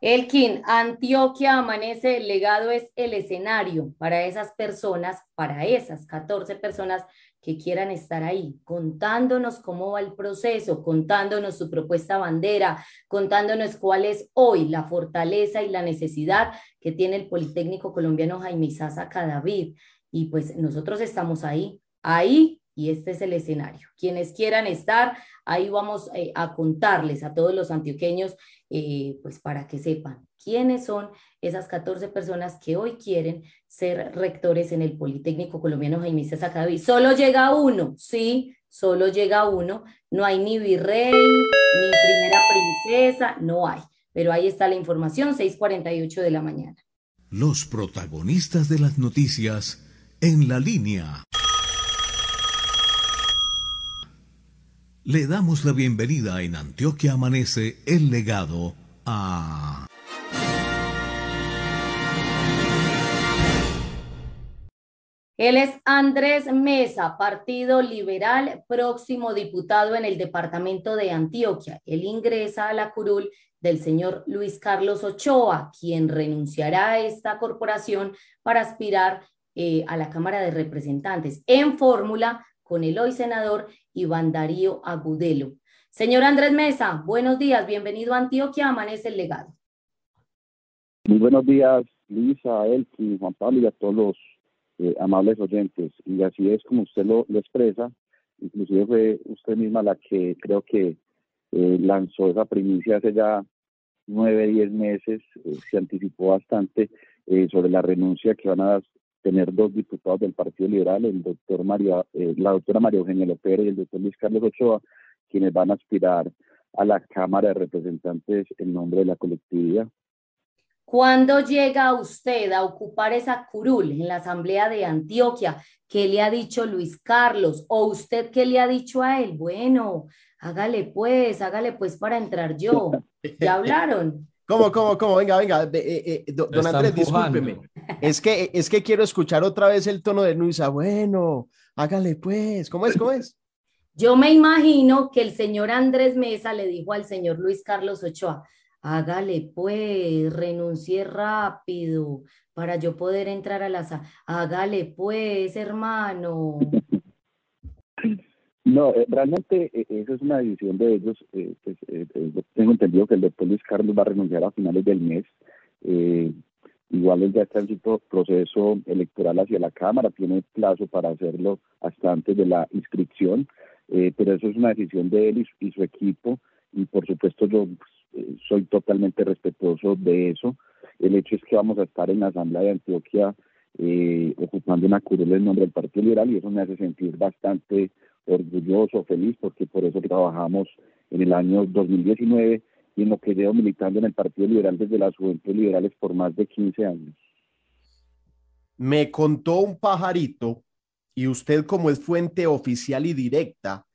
Elkin, Antioquia Amanece, el legado es el escenario para esas personas, para esas 14 personas que quieran estar ahí, contándonos cómo va el proceso, contándonos su propuesta bandera, contándonos cuál es hoy la fortaleza y la necesidad que tiene el Politécnico Colombiano Jaime Sasa Cadavid. Y pues nosotros estamos ahí, ahí, y este es el escenario. Quienes quieran estar, ahí vamos eh, a contarles a todos los antioqueños, eh, pues para que sepan quiénes son esas 14 personas que hoy quieren ser rectores en el Politécnico Colombiano Jaime Sacadaví. Solo llega uno, sí, solo llega uno. No hay ni virrey, ni primera princesa, no hay. Pero ahí está la información, 6:48 de la mañana. Los protagonistas de las noticias en la línea. Le damos la bienvenida en Antioquia Amanece el legado a... Él es Andrés Mesa, Partido Liberal, próximo diputado en el departamento de Antioquia. Él ingresa a la curul del señor Luis Carlos Ochoa, quien renunciará a esta corporación para aspirar eh, a la Cámara de Representantes en fórmula con el hoy senador Iván Darío Agudelo. Señor Andrés Mesa, buenos días, bienvenido a Antioquia, amanece el legado. Muy buenos días, Luisa, Elki, Juan Pablo y a todos los eh, amables oyentes. Y así es como usted lo, expresa, inclusive fue usted misma la que creo que eh, lanzó esa primicia hace ya nueve, diez meses, eh, se anticipó bastante sobre la renuncia que van a tener dos diputados del Partido Liberal, el doctor María, la doctora María Eugenia López y el doctor Luis Carlos Ochoa, quienes van a aspirar a la Cámara de Representantes en nombre de la colectividad. ¿Cuándo llega usted a ocupar esa curul en la Asamblea de Antioquia? ¿Qué le ha dicho Luis Carlos? ¿O usted qué le ha dicho a él? Bueno, hágale pues, hágale pues para entrar yo. [laughs] ¿Ya hablaron? ¿Cómo, cómo, cómo? Venga, venga, eh, eh, don Andrés, discúlpeme. Es que, es que quiero escuchar otra vez el tono de Luisa. Bueno, hágale pues. ¿Cómo es? ¿Cómo es? Yo me imagino que el señor Andrés Mesa le dijo al señor Luis Carlos Ochoa, Hágale pues, renuncie rápido para yo poder entrar a la sala. Hágale pues, hermano. No, eh, realmente eh, esa es una decisión de ellos. Eh, pues, tengo entendido que el doctor Luis Carlos va a renunciar a finales del mes. igual él ya está en su proceso electoral hacia la Cámara, tiene plazo para hacerlo hasta antes de la inscripción, pero eso es una decisión de él y su, equipo y por supuesto yo pues, soy totalmente respetuoso de eso. El hecho es que vamos a estar en la Asamblea de Antioquia ocupando una curul en nombre del Partido Liberal y eso me hace sentir bastante orgulloso, feliz, porque por eso trabajamos en el año 2019 y en lo que llevo militando en el Partido Liberal desde las Juventudes Liberales por más de 15 años. Me contó un pajarito, y usted como es fuente oficial y directa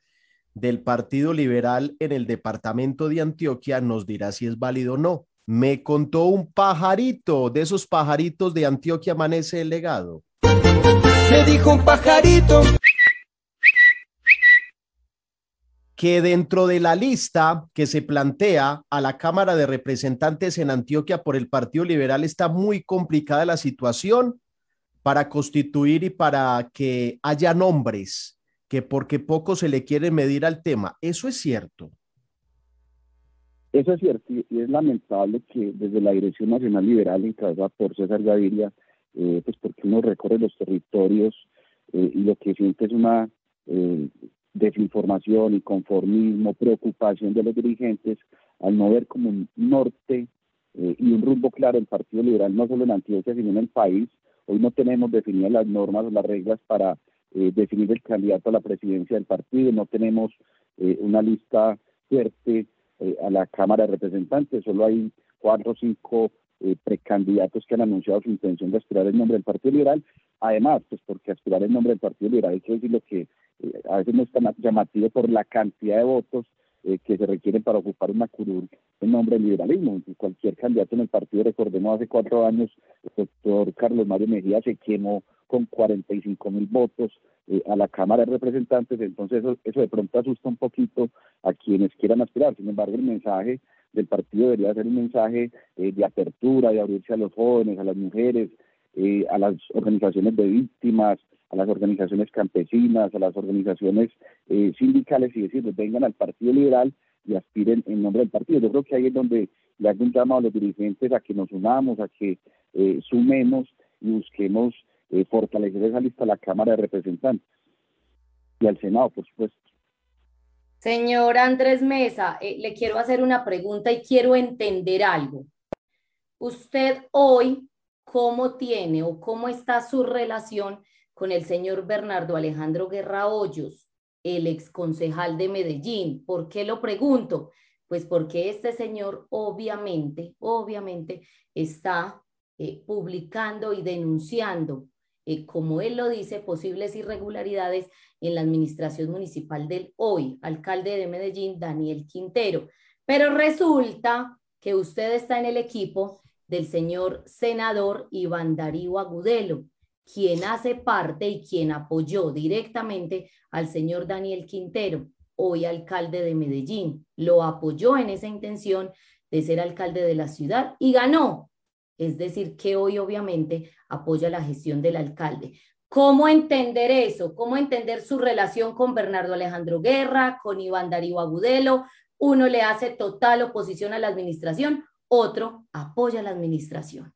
del Partido Liberal en el departamento de Antioquia, nos dirá si es válido o no. Me contó un pajarito, de esos pajaritos de Antioquia amanece el legado. Me dijo un pajarito que dentro de la lista que se plantea a la Cámara de Representantes en Antioquia por el Partido Liberal está muy complicada la situación para constituir y para que haya nombres, que porque poco se le quiere medir al tema. ¿Eso es cierto? Eso es cierto y es lamentable que desde la Dirección Nacional Liberal encabezada por César Gaviria, eh, pues porque uno recorre los territorios eh, y lo que siente es una eh, desinformación y conformismo, preocupación de los dirigentes al no ver como un norte eh, y un rumbo claro el Partido Liberal, no solo en Antioquia, sino en el país. Hoy no tenemos definidas las normas o las reglas para eh, definir el candidato a la presidencia del partido, no tenemos eh, una lista fuerte a la Cámara de Representantes, solo hay cuatro o cinco precandidatos que han anunciado su intención de aspirar el nombre del Partido Liberal. Además, pues porque aspirar el nombre del Partido Liberal hay que decir lo que a veces no es tan llamativo por la cantidad de votos eh, que se requieren para ocupar una curul en nombre del liberalismo. Cualquier candidato en el partido, recordemos hace cuatro años, el doctor Carlos Mario Mejía se quemó con 45 mil votos eh, a la Cámara de Representantes, entonces eso, de pronto asusta un poquito a quienes quieran aspirar. Sin embargo, el mensaje del partido debería ser un mensaje eh, de apertura, de abrirse a los jóvenes, a las mujeres, a las organizaciones de víctimas, a las organizaciones campesinas, a las organizaciones eh, sindicales y decirles vengan al Partido Liberal y aspiren en nombre del partido. Yo creo que ahí es donde le hago un llamado a los dirigentes a que nos unamos, a que eh, sumemos y busquemos eh, fortalecer esa lista a la Cámara de Representantes y al Senado, por supuesto. Señor Andrés Mesa, le quiero hacer una pregunta y quiero entender algo. Usted hoy, ¿cómo tiene o cómo está su relación con el señor Bernardo Alejandro Guerra Hoyos, el exconcejal de Medellín. ¿Por qué lo pregunto? Pues porque este señor obviamente, obviamente está eh, publicando y denunciando, eh, como él lo dice, posibles irregularidades en la administración municipal del hoy alcalde de Medellín, Daniel Quintero. Pero resulta que usted está en el equipo del señor senador Iván Darío Agudelo, quien hace parte y quien apoyó directamente al señor Daniel Quintero, hoy alcalde de Medellín. Lo apoyó en esa intención de ser alcalde de la ciudad y ganó. Es decir, que hoy obviamente apoya la gestión del alcalde. ¿Cómo entender eso? ¿Cómo entender su relación con Bernardo Alejandro Guerra, con Iván Darío Agudelo? Uno le hace total oposición a la administración, otro apoya a la administración.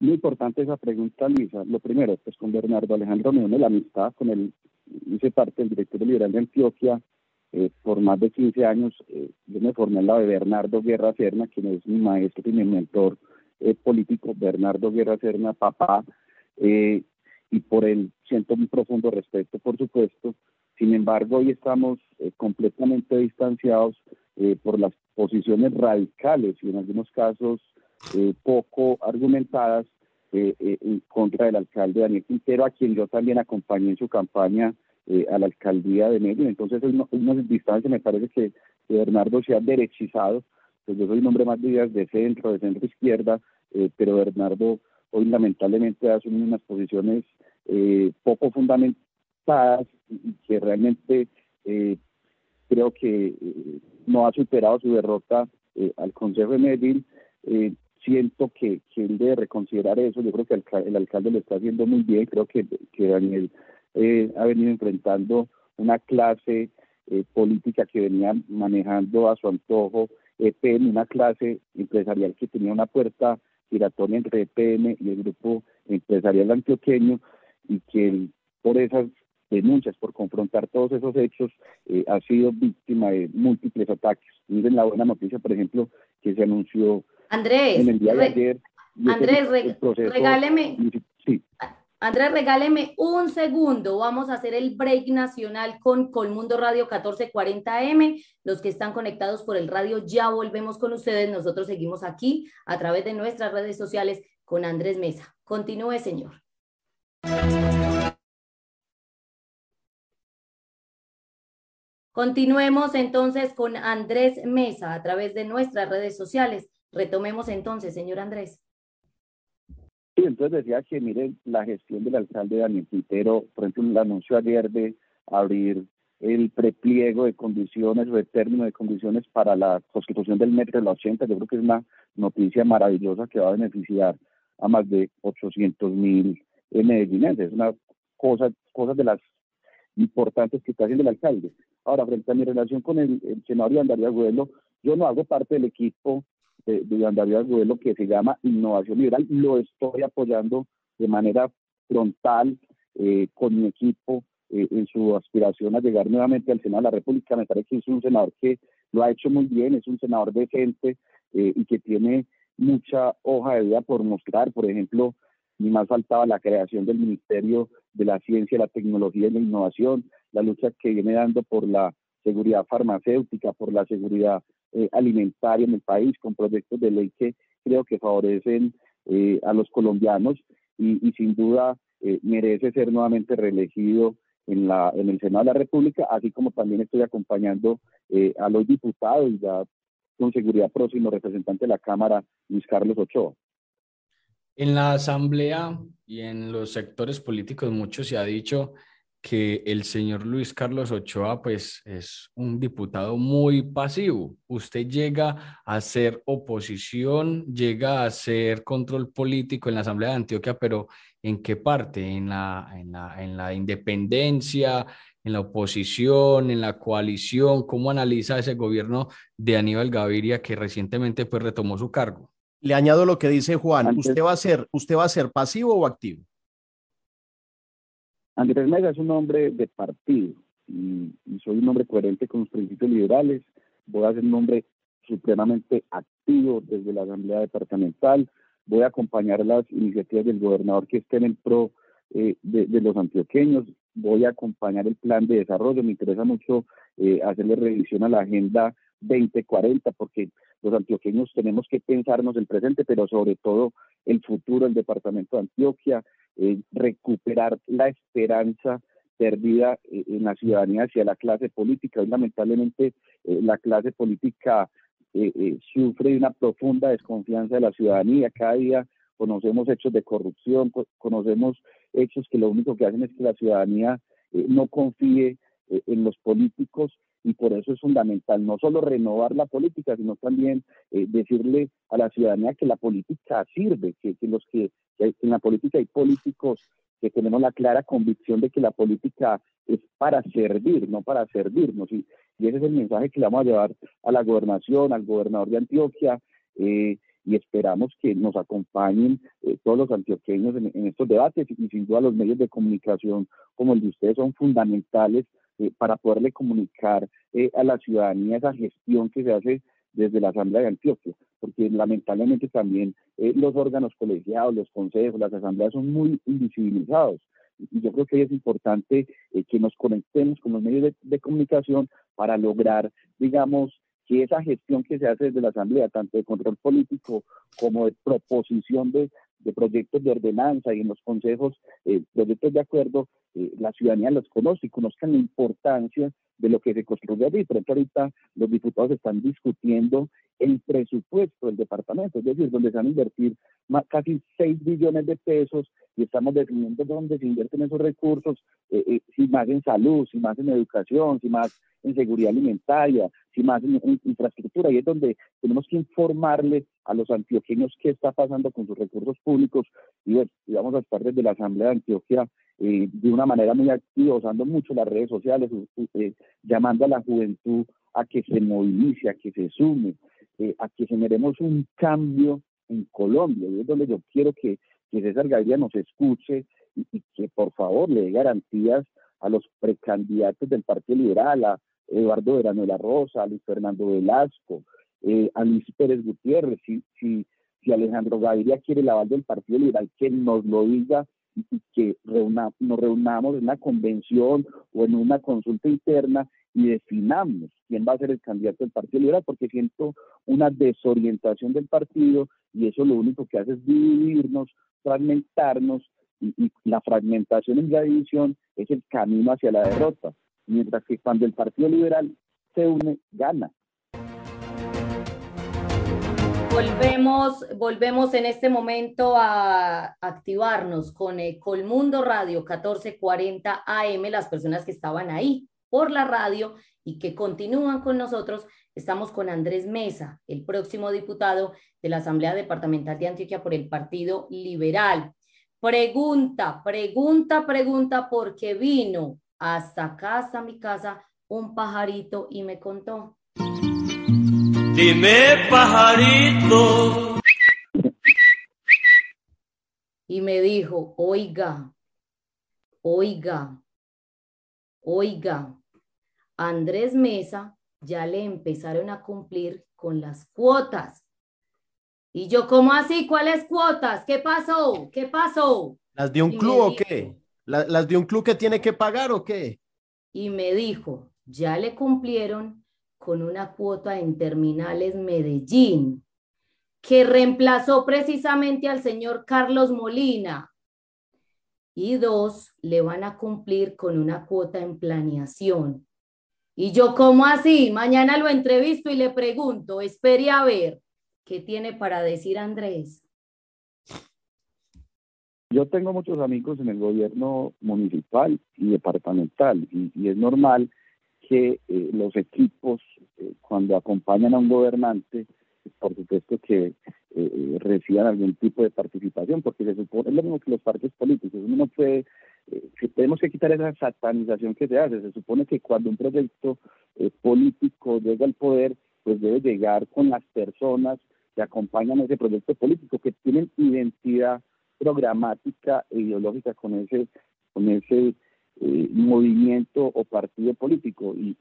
Muy importante esa pregunta, Luisa. Lo primero, pues con Bernardo Alejandro me une la amistad, con él hice parte del directorio liberal de Antioquia eh, por más de 15 años. Eh, yo me formé en la de Bernardo Guerra Serna, quien es mi maestro y mi mentor eh, político, Bernardo Guerra Serna, papá, y por él siento un profundo respeto, por supuesto. Sin embargo, hoy estamos completamente distanciados por las posiciones radicales y en algunos casos eh, poco argumentadas eh, eh, en contra del alcalde Daniel Quintero, a quien yo también acompañé en su campaña a la alcaldía de Medellín. Entonces, en una distancia me parece que, Bernardo se ha derechizado. Pues yo soy un hombre más de ideas de centro, de centro izquierda, pero Bernardo hoy lamentablemente asume unas posiciones poco fundamentadas y que realmente creo que no ha superado su derrota al Consejo de Medellín siento que, que él debe reconsiderar eso. Yo creo que el, alcalde lo está haciendo muy bien. Creo que, Daniel eh, ha venido enfrentando una clase eh, política que venía manejando a su antojo EPM, una clase empresarial que tenía una puerta giratoria entre EPM y el grupo empresarial antioqueño y que por esas denuncias, por confrontar todos esos hechos, eh, ha sido víctima de múltiples ataques. Miren la buena noticia, por ejemplo, que se anunció Andrés, en el día de ayer. Andrés, regáleme. Andrés, regáleme un segundo. Vamos a hacer el break nacional con Colmundo Radio 1440M. Los que están conectados por el radio, ya volvemos con ustedes. Nosotros seguimos aquí a través de nuestras redes sociales con Andrés Mesa. Continúe, señor. Continuemos entonces con Andrés Mesa a través de nuestras redes sociales. Retomemos entonces, señor Andrés. Sí, entonces decía que, miren, la gestión del alcalde Daniel Quintero, por ejemplo, el anuncio ayer de abrir el prepliego de condiciones o de término de condiciones para la constitución del metro de la 80, yo creo que es una noticia maravillosa que va a beneficiar a más de 800 mil medellinenses. Es una cosa, cosas de las importantes que está haciendo el alcalde. Ahora, frente a mi relación con el, senador Iván Darío Agüelo, yo no hago parte del equipo de, de Iván Darío Agüelo que se llama Innovación Liberal, lo estoy apoyando de manera frontal eh, con mi equipo eh, en su aspiración a llegar nuevamente al Senado de la República. Me parece que es un senador que lo ha hecho muy bien, es un senador decente eh, y que tiene mucha hoja de vida por mostrar, por ejemplo, ni más faltaba la creación del Ministerio de la Ciencia, la Tecnología y la Innovación, la lucha que viene dando por la seguridad farmacéutica, por la seguridad eh, alimentaria en el país, con proyectos de ley que creo que favorecen eh, a los colombianos y, sin duda eh, merece ser nuevamente reelegido en, la, en el Senado de la República, así como también estoy acompañando a los diputados ya con seguridad próximo representante de la Cámara, Luis Carlos Ochoa. En la Asamblea y en los sectores políticos mucho se ha dicho que el señor Luis Carlos Ochoa pues es un diputado muy pasivo. Usted llega a ser oposición, llega a ser control político en la Asamblea de Antioquia, pero ¿en qué parte? ¿En la, en la, en la independencia, en la oposición, en la coalición? ¿Cómo analiza ese gobierno de Aníbal Gaviria que recientemente pues retomó su cargo? Le añado lo que dice Juan. ¿Usted va a ser, usted va a ser pasivo o activo? Andrés Mega es un hombre de partido y, soy un hombre coherente con los principios liberales. Voy a ser un hombre supremamente activo desde la Asamblea Departamental. Voy a acompañar las iniciativas del gobernador que estén en pro eh, de, los antioqueños. Voy a acompañar el plan de desarrollo. Me interesa mucho eh, hacerle revisión a la agenda 2040 porque los antioqueños tenemos que pensarnos el presente, pero sobre todo el futuro del departamento de Antioquia, eh, recuperar la esperanza perdida eh, en la ciudadanía hacia la clase política. Hoy lamentablemente eh, la clase política sufre una profunda desconfianza de la ciudadanía. Cada día conocemos hechos de corrupción, conocemos hechos que lo único que hacen es que la ciudadanía no confíe en los políticos y por eso es fundamental no solo renovar la política, sino también eh, decirle a la ciudadanía que la política sirve, que, los que, en la política hay políticos que tenemos la clara convicción de que la política es para servir, no para servirnos. Y, ese es el mensaje que le vamos a llevar a la gobernación, al gobernador de Antioquia, eh, y esperamos que nos acompañen eh, todos los antioqueños en, en, estos debates y sin duda los medios de comunicación como el de ustedes son fundamentales eh, para poderle comunicar eh, a la ciudadanía esa gestión que se hace desde la Asamblea de Antioquia, porque lamentablemente también eh, los órganos colegiados, los consejos, las asambleas son muy invisibilizados. Y yo creo que es importante que nos conectemos con los medios de, comunicación para lograr, digamos, que esa gestión que se hace desde la Asamblea, tanto de control político como de proposición de, de proyectos de ordenanza y en los consejos, eh, proyectos de acuerdo, eh, la ciudadanía los conoce y conozcan la importancia de lo que se construye allí. Por ejemplo, ahorita los diputados están discutiendo el presupuesto del departamento, es decir, donde se van a invertir casi 6 billones de pesos y estamos definiendo dónde se invierten esos recursos, eh, eh, si más en salud, si más en educación, si más en seguridad alimentaria, si más en, infraestructura. Y es donde tenemos que informarle a los antioqueños qué está pasando con sus recursos públicos. Y, y vamos a estar desde la Asamblea de Antioquia eh, de una manera muy activa, usando mucho las redes sociales, eh, llamando a la juventud a que se movilice, a que se sume, eh, a que generemos un cambio en Colombia. Y es donde yo quiero que, que César Gaviria nos escuche y, y, que por favor le dé garantías a los precandidatos del Partido Liberal, a Eduardo Verano de la Rosa, a Luis Fernando Velasco, eh, a Luis Pérez Gutiérrez, si, si, si Alejandro Gaviria quiere el aval del Partido Liberal, que nos lo diga y que reuna, nos reunamos en una convención o en una consulta interna y definamos quién va a ser el candidato del Partido Liberal, porque siento una desorientación del partido y eso lo único que hace es dividirnos, fragmentarnos y, y la fragmentación y la división es el camino hacia la derrota, mientras que cuando el Partido Liberal se une, gana. Volvemos, volvemos en este momento a activarnos con Colmundo Radio 1440 AM, las personas que estaban ahí por la radio y que continúan con nosotros. Estamos con Andrés Mesa, el próximo diputado de la Asamblea Departamental de Antioquia por el Partido Liberal. Pregunta, pregunta, pregunta, porque vino hasta casa, mi casa, un pajarito y me contó. Dime, pajarito. Y me dijo, oiga, oiga, oiga, Andrés Mesa ya le empezaron a cumplir con las cuotas. Y yo, ¿cómo así? ¿Cuáles cuotas? ¿Qué pasó? ¿Qué pasó? ¿Las de un Y club o dijo- qué? ¿La- ¿Las de un club que tiene que pagar o qué? Y me dijo, ya le cumplieron con una cuota en Terminales Medellín, que reemplazó precisamente al señor Carlos Molina. Y dos, le van a cumplir con una cuota en planeación. Y yo, ¿cómo así? Mañana lo entrevisto y le pregunto, espere a ver, ¿qué tiene para decir Andrés? Yo tengo muchos amigos en el gobierno municipal y departamental y, es normal que eh, los equipos eh, cuando acompañan a un gobernante, por supuesto que eh, eh, reciban algún tipo de participación, porque se supone lo mismo que los partidos políticos. Uno no puede, eh, tenemos que quitar esa satanización que se hace. Se supone que cuando un proyecto eh, político llega al poder, pues debe llegar con las personas que acompañan ese proyecto político, que tienen identidad programática e ideológica con ese, con ese eh, movimiento o partido político. Y,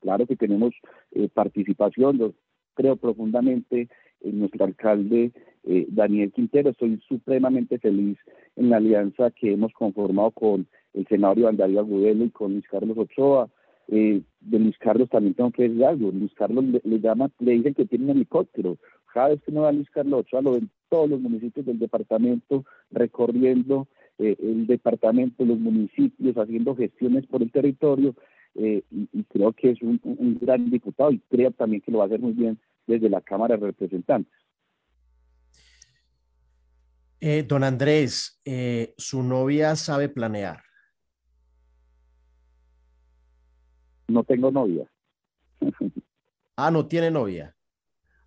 claro que tenemos eh, participación, yo creo profundamente en nuestro alcalde eh, Daniel Quintero. Estoy supremamente feliz en la alianza que hemos conformado con el senador Iván Darío Agudelo y con Luis Carlos Ochoa. Eh, de Luis Carlos también tengo que decir algo. Luis Carlos le, llama, le dicen que tiene un helicóptero. Cada vez que no va Luis Carlos Ochoa, lo ven todos los municipios del departamento recorriendo eh, el departamento, los municipios, haciendo gestiones por el territorio. eh, y, y creo que es un, un gran diputado y creo también que lo va a hacer muy bien desde la Cámara de Representantes. Eh, don Andrés, su novia sabe planear. No tengo novia. Ah, no tiene novia.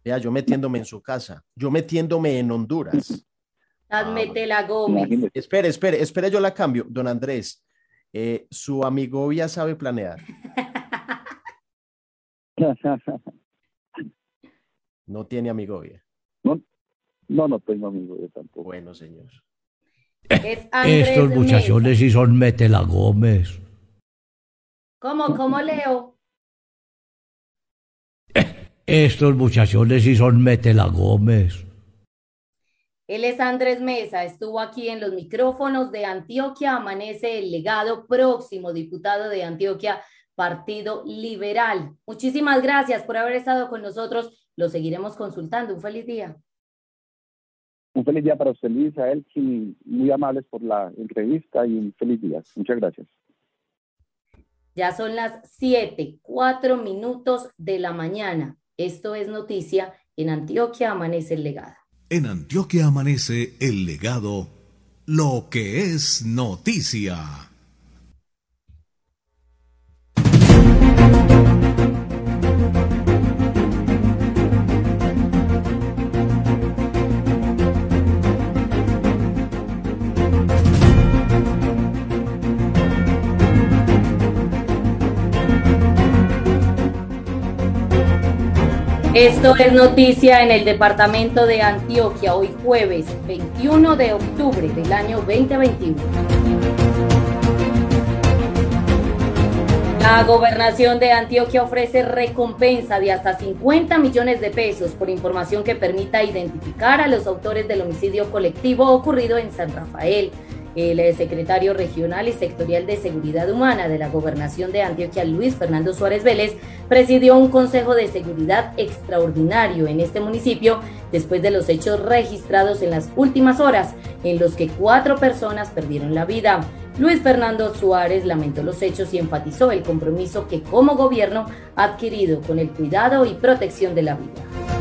Vea, yo metiéndome en su casa, yo metiéndome en Honduras. Admete la Gómez. Espere, espere, espere, yo la cambio. Don Andrés, eh, su amigovia sabe planear. [laughs] No tiene amigovia. No, no, no tengo amigo yo tampoco. Bueno, señor. Es [laughs] Estos Mesa. muchachones sí son Metela Gómez. ¿Cómo, cómo leo? [laughs] Estos muchachones sí son Metela Gómez. Él es Andrés Mesa, estuvo aquí en los micrófonos de Antioquia, amanece el legado próximo diputado de Antioquia, Partido Liberal. Muchísimas gracias por haber estado con nosotros, lo seguiremos consultando. Un feliz día. Un feliz día para usted, Luis, a él, muy amables por la entrevista y un feliz día. Muchas gracias. Ya son las 7, 4 minutos de la mañana. Esto es noticia. En Antioquia amanece el legado. En Antioquia amanece el legado, lo que es noticia. Esto es noticia en el departamento de Antioquia, hoy jueves 21 de octubre del año 2021. La gobernación de Antioquia ofrece recompensa de hasta 50 millones de pesos por información que permita identificar a los autores del homicidio colectivo ocurrido en San Rafael. El secretario regional y sectorial de Seguridad Humana de la Gobernación de Antioquia, Luis Fernando Suárez Vélez, presidió un Consejo de Seguridad extraordinario en este municipio después de los hechos registrados en las últimas horas, en los que cuatro personas perdieron la vida. Luis Fernando Suárez lamentó los hechos y enfatizó el compromiso que como gobierno ha adquirido con el cuidado y protección de la vida.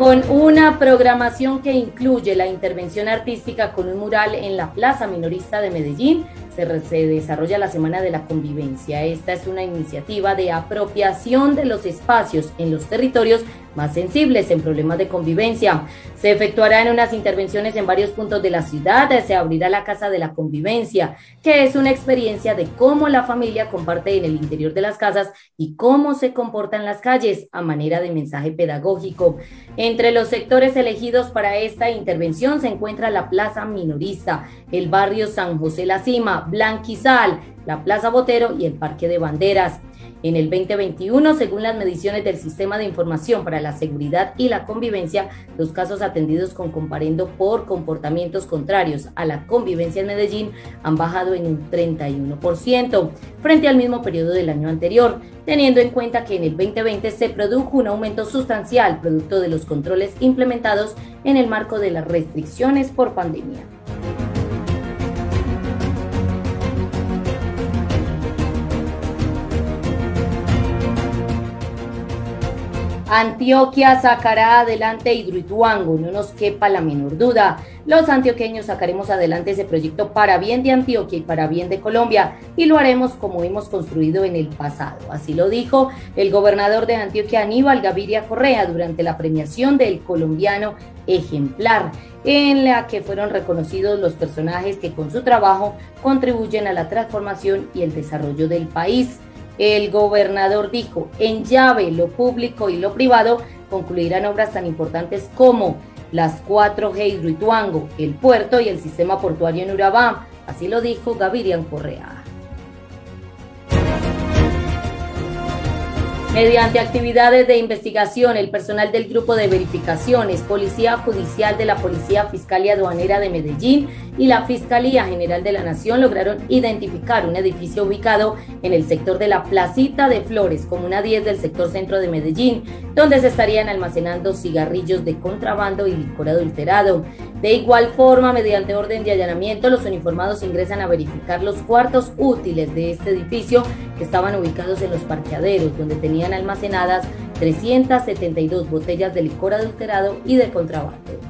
Con una programación que incluye la intervención artística con un mural en la Plaza Minorista de Medellín, se, desarrolla la Semana de la Convivencia. Esta es una iniciativa de apropiación de los espacios en los territorios más sensibles en problemas de convivencia. Se efectuarán unas intervenciones en varios puntos de la ciudad, se abrirá la Casa de la Convivencia, que es una experiencia de cómo la familia comparte en el interior de las casas y cómo se comporta en las calles a manera de mensaje pedagógico. Entre los sectores elegidos para esta intervención se encuentra la Plaza Minorista, el barrio San José La Cima, Blanquizal, la Plaza Botero y el Parque de Banderas. En el 2021, según las mediciones del Sistema de Información para la Seguridad y la Convivencia, los casos atendidos con comparendo por comportamientos contrarios a la convivencia en Medellín han bajado en un 31% frente al mismo periodo del año anterior, teniendo en cuenta que en el 2020 se produjo un aumento sustancial producto de los controles implementados en el marco de las restricciones por pandemia. Antioquia sacará adelante Hidroituango, no nos quepa la menor duda. Los antioqueños sacaremos adelante ese proyecto para bien de Antioquia y para bien de Colombia y lo haremos como hemos construido en el pasado. Así lo dijo el gobernador de Antioquia, Aníbal Gaviria Correa, durante la premiación del colombiano ejemplar, en la que fueron reconocidos los personajes que con su trabajo contribuyen a la transformación y el desarrollo del país. El gobernador dijo, en llave lo público y lo privado concluirán obras tan importantes como las 4G Hidroituango, el puerto y el sistema portuario en Urabá. Así lo dijo Gavirian Correa. Mediante actividades de investigación, el personal del Grupo de Verificaciones, Policía Judicial de la Policía Fiscal y Aduanera de Medellín y la Fiscalía General de la Nación lograron identificar un edificio ubicado en el sector de la Placita de Flores, comuna 10 del sector centro de Medellín, donde se estarían almacenando cigarrillos de contrabando y licor adulterado. De igual forma, mediante orden de allanamiento, los uniformados ingresan a verificar los cuartos útiles de este edificio que estaban ubicados en los parqueaderos, donde tenían almacenadas 372 botellas de licor adulterado y de contrabando.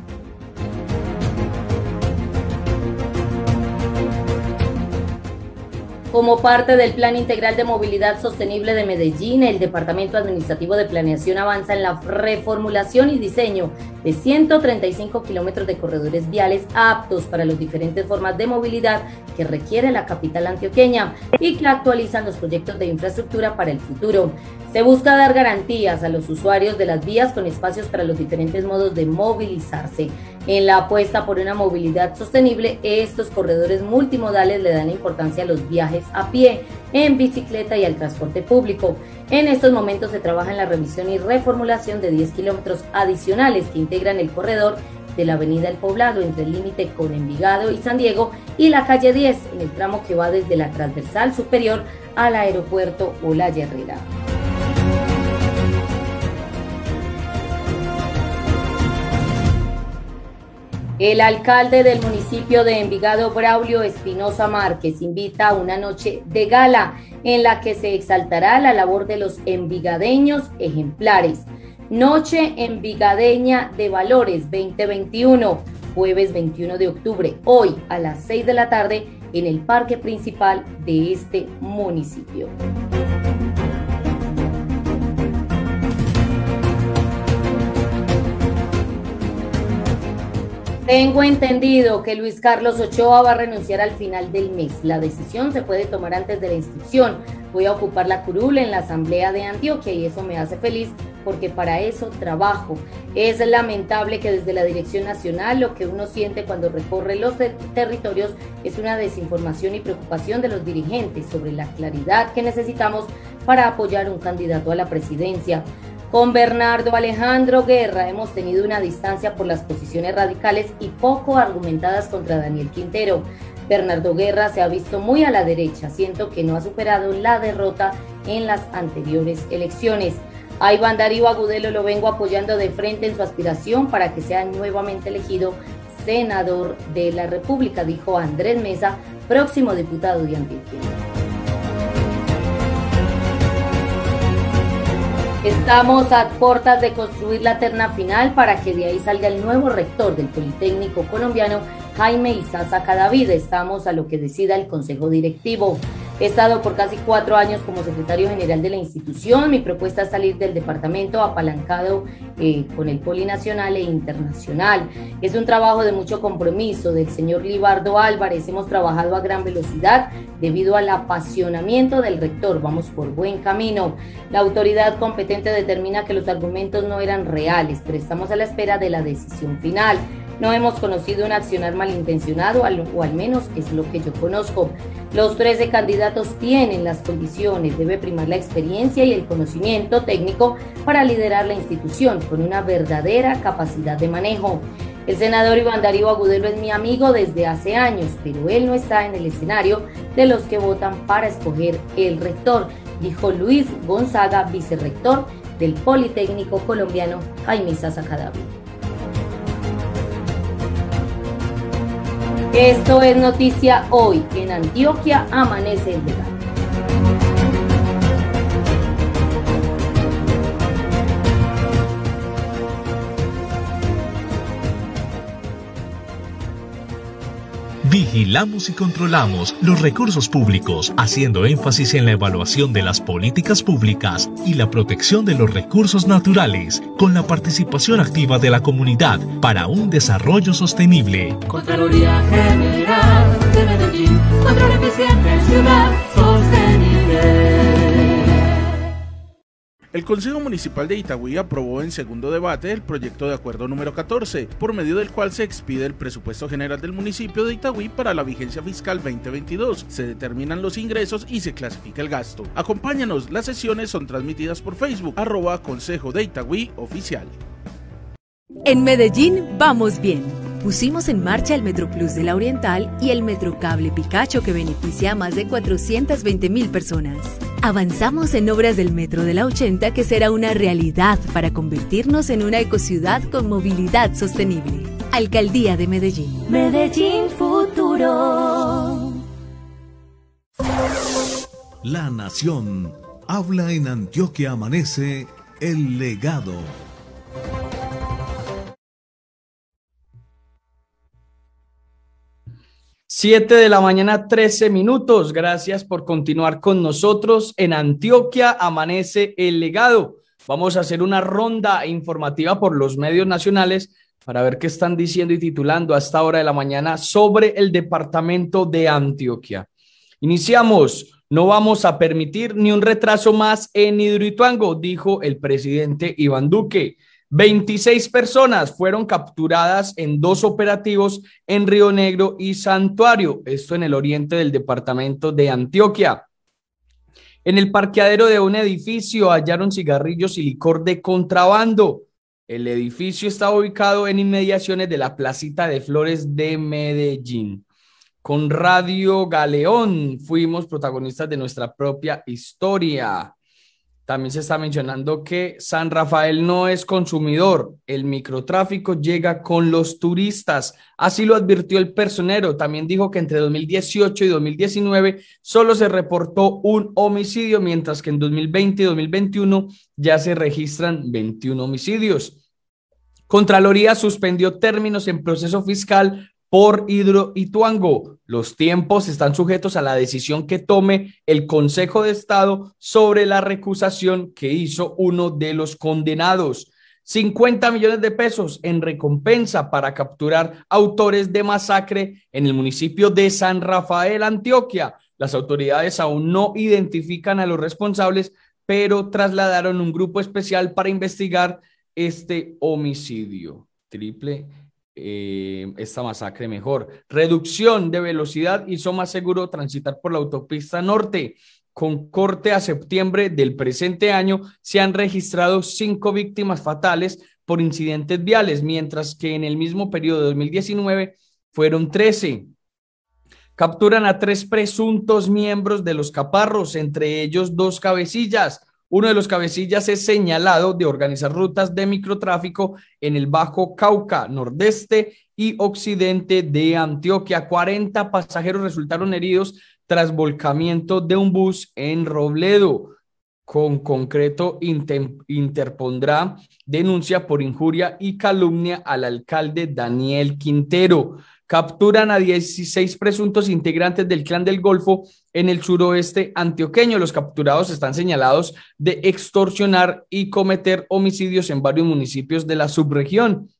Como parte del Plan Integral de Movilidad Sostenible de Medellín, el Departamento Administrativo de Planeación avanza en la reformulación y diseño de 135 kilómetros de corredores viales aptos para las diferentes formas de movilidad que requiere la capital antioqueña y que actualizan los proyectos de infraestructura para el futuro. Se busca dar garantías a los usuarios de las vías con espacios para los diferentes modos de movilizarse. En la apuesta por una movilidad sostenible, estos corredores multimodales le dan importancia a los viajes a pie, en bicicleta y al transporte público. En estos momentos se trabaja en la revisión y reformulación de 10 kilómetros adicionales que integran el corredor de la avenida El Poblado entre el límite con Envigado y San Diego y la calle 10 en el tramo que va desde la transversal superior al aeropuerto Olaya Herrera. El alcalde del municipio de Envigado, Braulio Espinosa Márquez, invita a una noche de gala en la que se exaltará la labor de los envigadeños ejemplares. Noche Envigadeña de Valores 2021, jueves 21 de octubre, hoy a las 6 de la tarde en el parque principal de este municipio. Tengo entendido que Luis Carlos Ochoa va a renunciar al final del mes. La decisión se puede tomar antes de la inscripción. Voy a ocupar la curul en la Asamblea de Antioquia y eso me hace feliz porque para eso trabajo. Es lamentable que desde la Dirección Nacional lo que uno siente cuando recorre los territorios es una desinformación y preocupación de los dirigentes sobre la claridad que necesitamos para apoyar un candidato a la presidencia. Con Bernardo Alejandro Guerra hemos tenido una distancia por las posiciones radicales y poco argumentadas contra Daniel Quintero. Bernardo Guerra se ha visto muy a la derecha, siento que no ha superado la derrota en las anteriores elecciones. A Iván Darío Agudelo lo vengo apoyando de frente en su aspiración para que sea nuevamente elegido senador de la República, dijo Andrés Mesa, próximo diputado de Antioquia. Estamos a puertas de construir la terna final para que de ahí salga el nuevo rector del Politécnico colombiano, Jaime Isaza Cadavid. Estamos a lo que decida el Consejo Directivo. He estado por casi cuatro años como secretario general de la institución. Mi propuesta es salir del departamento apalancado eh, con el polinacional e internacional. Es un trabajo de mucho compromiso del señor Libardo Álvarez. Hemos trabajado a gran velocidad debido al apasionamiento del rector. Vamos por buen camino. La autoridad competente determina que los argumentos no eran reales, pero estamos a la espera de la decisión final. No hemos conocido un accionar malintencionado, o al menos es lo que yo conozco. Los 13 candidatos tienen las condiciones, debe primar la experiencia y el conocimiento técnico para liderar la institución con una verdadera capacidad de manejo. El senador Iván Darío Agudelo es mi amigo desde hace años, pero él no está en el escenario de los que votan para escoger el rector, dijo Luis Gonzaga, vicerrector del Politécnico colombiano Jaime Sasa Esto es noticia hoy. En Antioquia amanece el. Vigilamos y controlamos los recursos públicos, haciendo énfasis en la evaluación de las políticas públicas y la protección de los recursos naturales, con la participación activa de la comunidad para un desarrollo sostenible. De Medellín, eficiente ciudad El Consejo Municipal de Itagüí aprobó en segundo debate el proyecto de acuerdo número 14, por medio del cual se expide el presupuesto general del municipio de Itagüí para la vigencia fiscal 2022. Se determinan los ingresos y se clasifica el gasto. Acompáñanos, las sesiones son transmitidas por Facebook, arroba Consejo de Itagüí Oficial. En Medellín vamos bien. Pusimos en marcha el Metro Plus de la Oriental y el Metrocable Picacho que beneficia a más de 420 mil personas. Avanzamos en obras del Metro de la 80 que será una realidad para convertirnos en una ecociudad con movilidad sostenible. Alcaldía de Medellín. Medellín Futuro. La Nación habla en Antioquia Amanece el legado. Siete de la mañana, 13 minutos. Gracias por continuar con nosotros. En Antioquia amanece el legado. Vamos a hacer una ronda informativa por los medios nacionales para ver qué están diciendo y titulando a esta hora de la mañana sobre el departamento de Antioquia. Iniciamos. No vamos a permitir ni un retraso más en Hidroituango, dijo el presidente Iván Duque. 26 personas fueron capturadas en dos operativos en Río Negro y Santuario, esto en el oriente del departamento de Antioquia. En el parqueadero de un edificio hallaron cigarrillos y licor de contrabando. El edificio está ubicado en inmediaciones de la placita de flores de Medellín. Con Radio Galeón fuimos protagonistas de nuestra propia historia. También se está mencionando que San Rafael no es consumidor, el microtráfico llega con los turistas. Así lo advirtió el personero. También dijo que entre 2018 y 2019 solo se reportó un homicidio, mientras que en 2020 y 2021 ya se registran 21 homicidios. Contraloría suspendió términos en proceso fiscal por Hidro Tuango. Los tiempos están sujetos a la decisión que tome el Consejo de Estado sobre la recusación que hizo uno de los condenados. 50 millones de pesos en recompensa para capturar autores de masacre en el municipio de San Rafael, Antioquia. Las autoridades aún no identifican a los responsables, pero trasladaron un grupo especial para investigar este homicidio. Triple eh, esta masacre mejor. Reducción de velocidad hizo más seguro transitar por la autopista norte. Con corte a septiembre del presente año se han registrado cinco víctimas fatales por incidentes viales, mientras que en el mismo periodo de 2019 fueron 13. Capturan a tres presuntos miembros de los caparros, entre ellos dos cabecillas. Uno de los cabecillas es señalado de organizar rutas de microtráfico en el Bajo Cauca, nordeste y occidente de Antioquia. 40 pasajeros resultaron heridos tras volcamiento de un bus en Robledo. Con concreto, interpondrá denuncia por injuria y calumnia al alcalde Daniel Quintero capturan a 16 presuntos integrantes del clan del Golfo en el suroeste antioqueño. Los capturados están señalados de extorsionar y cometer homicidios en varios municipios de la subregión.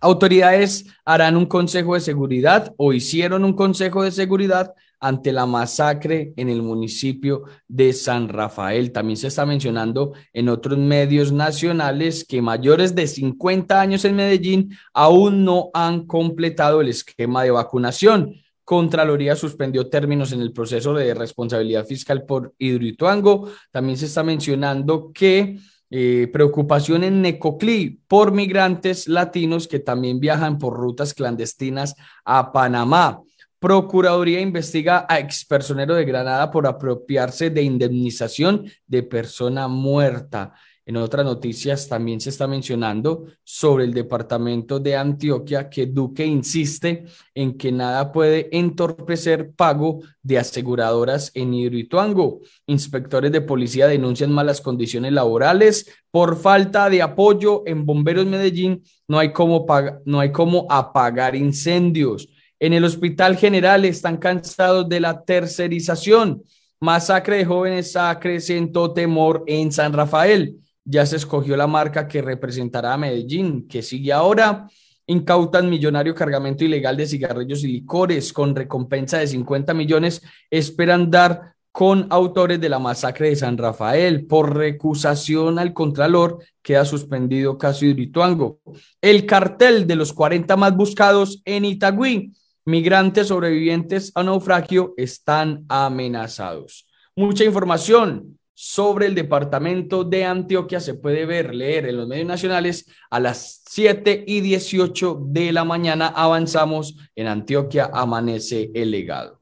Autoridades harán un consejo de seguridad o hicieron un consejo de seguridad ante la masacre en el municipio de San Rafael. También se está mencionando en otros medios nacionales que mayores de 50 años en Medellín aún no han completado el esquema de vacunación. Contraloría suspendió términos en el proceso de responsabilidad fiscal por Hidroituango. También se está mencionando que eh, preocupación en Necoclí por migrantes latinos que también viajan por rutas clandestinas a Panamá. Procuraduría investiga a expersonero de Granada por apropiarse de indemnización de persona muerta. En otras noticias también se está mencionando sobre el departamento de Antioquia que Duque insiste en que nada puede entorpecer pago de aseguradoras en Hidroituango. Inspectores de policía denuncian malas condiciones laborales por falta de apoyo en Bomberos Medellín. No hay cómo, no hay cómo apagar incendios. En el Hospital General están cansados de la tercerización. Masacre de jóvenes acrecentó temor en San Rafael. Ya se escogió la marca que representará a Medellín, que sigue ahora. Incautan millonario cargamento ilegal de cigarrillos y licores con recompensa de 50 millones. Esperan dar con autores de la masacre de San Rafael. Por recusación al Contralor, queda suspendido caso Hidroituango. El cartel de los 40 más buscados en Itagüí migrantes sobrevivientes a naufragio están amenazados. Mucha información sobre el departamento de Antioquia se puede ver, leer en los medios nacionales a las 7 y 18 de la mañana. Avanzamos en Antioquia, amanece el legado.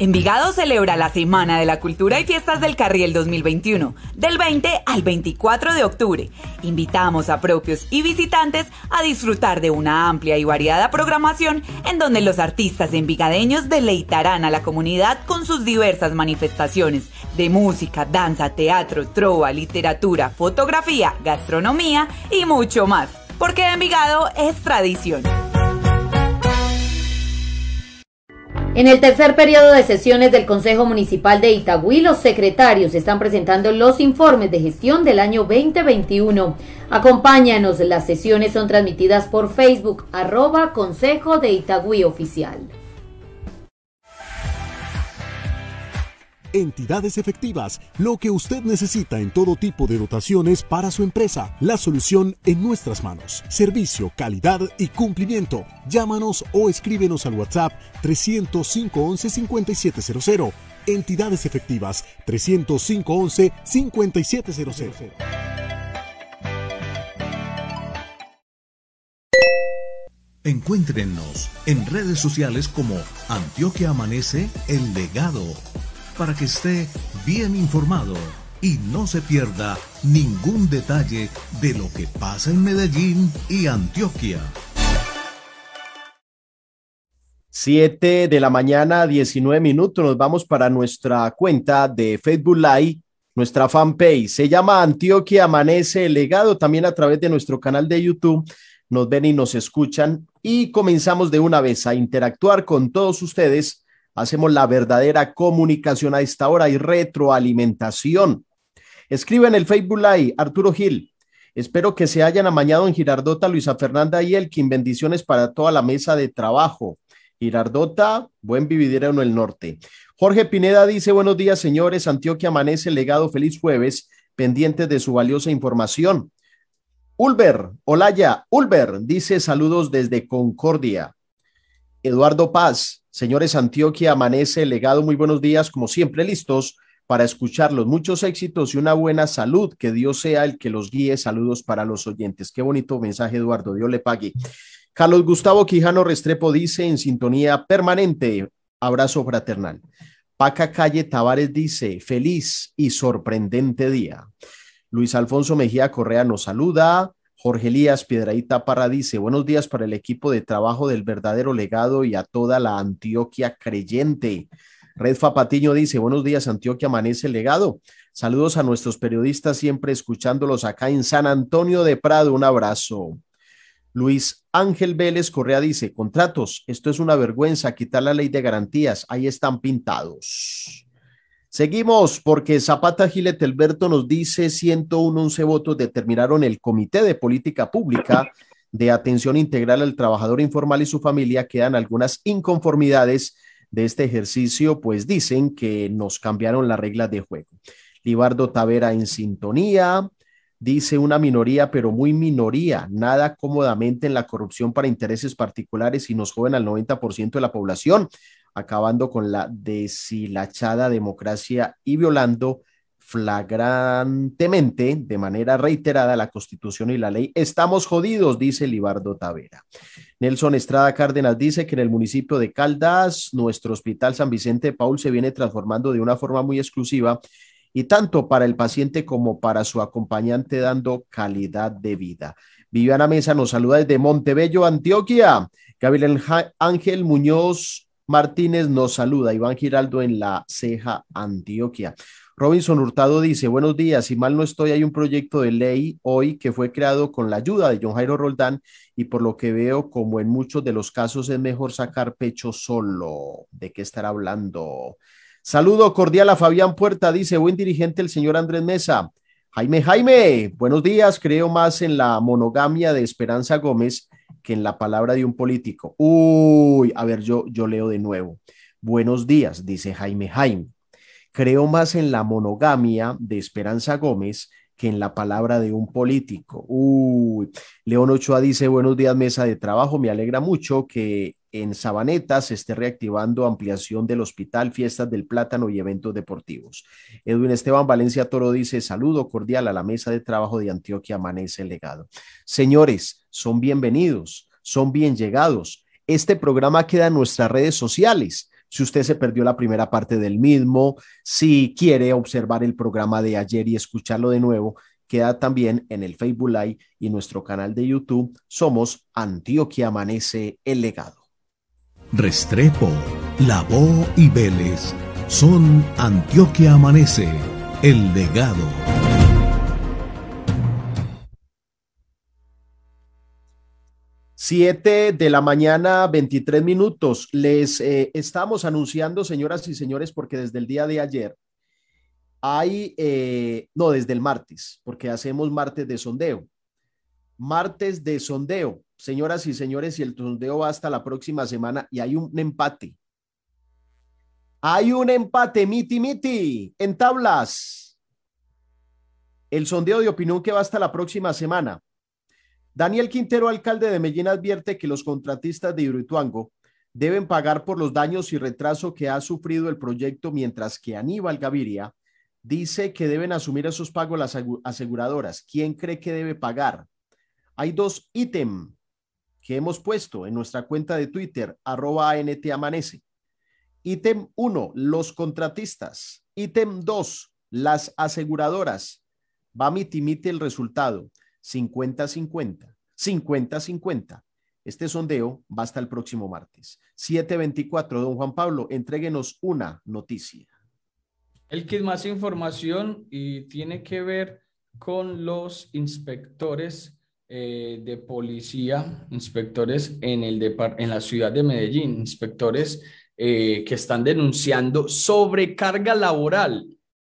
Envigado celebra la Semana de la Cultura y Fiestas del Carriel 2021, del 20 al 24 de octubre. Invitamos a propios y visitantes a disfrutar de una amplia y variada programación en donde los artistas envigadeños deleitarán a la comunidad con sus diversas manifestaciones de música, danza, teatro, trova, literatura, fotografía, gastronomía y mucho más. Porque Envigado es tradición. En el tercer periodo de sesiones del Consejo Municipal de Itagüí, los secretarios están presentando los informes de gestión del año 2021. Acompáñanos, las sesiones son transmitidas por Facebook, arroba Consejo de Itagüí Oficial. Entidades efectivas, lo que usted necesita en todo tipo de dotaciones para su empresa. La solución en nuestras manos. Servicio, calidad y cumplimiento. Llámanos o escríbenos al WhatsApp 305 11 5700. Entidades efectivas 305 11 5700. Encuéntrenos en redes sociales como Antioquia Amanece El Legado para que esté bien informado y no se pierda ningún detalle de lo que pasa en Medellín y Antioquia. 7 de la mañana, 19 minutos. Nos vamos para nuestra cuenta de Facebook Live, nuestra fanpage. Se llama Antioquia Amanece Legado. También a través de nuestro canal de YouTube nos ven y nos escuchan. Y comenzamos de una vez a interactuar con todos ustedes hacemos la verdadera comunicación a esta hora y retroalimentación. Escribe en el Facebook Live, Arturo Gil. Espero que se hayan amañado en Girardota, Luisa Fernanda y Elkin. Bendiciones para toda la mesa de trabajo. Girardota, buen vividero en el norte. Jorge Pineda dice, buenos días, señores. Antioquia amanece, legado, feliz jueves, pendientes de su valiosa información. Ulber, Olaya, Ulber, dice saludos desde Concordia. Eduardo Paz, señores Antioquia, amanece, legado, muy buenos días, como siempre, listos para escucharlos. Muchos éxitos y una buena salud. Que Dios sea el que los guíe. Saludos para los oyentes. Qué bonito mensaje, Eduardo. Dios le pague. Carlos Gustavo Quijano Restrepo dice en sintonía permanente, abrazo fraternal. Paca Calle Tavares dice, feliz y sorprendente día. Luis Alfonso Mejía Correa nos saluda. Jorge Elías Piedraíta Parra dice, buenos días para el equipo de trabajo del verdadero legado y a toda la Antioquia creyente. Redfa Patiño dice, buenos días, Antioquia amanece el legado. Saludos a nuestros periodistas, siempre escuchándolos acá en San Antonio de Prado. Un abrazo. Luis Ángel Vélez Correa dice, contratos, esto es una vergüenza, quitar la ley de garantías, ahí están pintados. Seguimos porque Zapata Gilet Alberto nos dice 111 votos determinaron el Comité de Política Pública de Atención Integral al Trabajador Informal y su familia. Quedan algunas inconformidades de este ejercicio, pues dicen que nos cambiaron las reglas de juego. Libardo Tavera en sintonía, dice una minoría, pero muy minoría, nada cómodamente en la corrupción para intereses particulares y nos joven al 90% de la población, acabando con la deshilachada democracia y violando flagrantemente, de manera reiterada, la constitución y la ley. Estamos jodidos, dice Libardo Tavera. Nelson Estrada Cárdenas dice que en el municipio de Caldas, nuestro hospital San Vicente de Paul se viene transformando de una forma muy exclusiva y tanto para el paciente como para su acompañante dando calidad de vida. Viviana Mesa nos saluda desde Montebello, Antioquia. Gabriel Ángel Muñoz Martínez nos saluda. Iván Giraldo en la Ceja, Antioquia. Robinson Hurtado dice, buenos días, si mal no estoy, hay un proyecto de ley hoy que fue creado con la ayuda de John Jairo Roldán y por lo que veo, como en muchos de los casos, es mejor sacar pecho solo. ¿De qué estará hablando? Saludo cordial a Fabián Puerta, dice buen dirigente el señor Andrés Mesa. Jaime, Jaime, buenos días. Creo más en la monogamia de Esperanza Gómez que en la palabra de un político. Uy, a ver, yo, yo leo de nuevo. Buenos días, dice Jaime Jaime. Creo más en la monogamia de Esperanza Gómez que en la palabra de un político. Uy, León Ochoa dice, buenos días, mesa de trabajo. Me alegra mucho que en Sabaneta se esté reactivando ampliación del hospital, fiestas del plátano y eventos deportivos. Edwin Esteban Valencia Toro dice, saludo cordial a la mesa de trabajo de Antioquia Amanece Legado. Señores, son bienvenidos, son bien llegados. Este programa queda en nuestras redes sociales. Si usted se perdió la primera parte del mismo, si quiere observar el programa de ayer y escucharlo de nuevo, queda también en el Facebook Live y nuestro canal de YouTube. Somos Antioquia Amanece el Legado. Restrepo, Lavó y Vélez son Antioquia Amanece, el legado. Siete de la mañana, 23 minutos. Les eh, estamos anunciando, señoras y señores, porque desde el día de ayer hay, eh, no, desde el martes, porque hacemos martes de sondeo. Martes de sondeo señoras y señores, y el sondeo va hasta la próxima semana y hay un empate. Hay un empate, miti, miti, en tablas. El sondeo de opinión que va hasta la próxima semana. Daniel Quintero, alcalde de Medellín, advierte que los contratistas de Hidroituango deben pagar por los daños y retraso que ha sufrido el proyecto, mientras que Aníbal Gaviria dice que deben asumir esos pagos las aseguradoras. ¿Quién cree que debe pagar? Hay dos ítems que hemos puesto en nuestra cuenta de Twitter, arroba ANT Amanece. Ítem 1, los contratistas. Ítem 2, las aseguradoras. Va mitimite el resultado. 50-50. 50-50. Este sondeo va hasta el próximo martes. 724, don Juan Pablo, entréguenos una noticia. El que más información y tiene que ver con los inspectores eh, de policía, inspectores en, el en la ciudad de Medellín, inspectores eh, que están denunciando sobrecarga laboral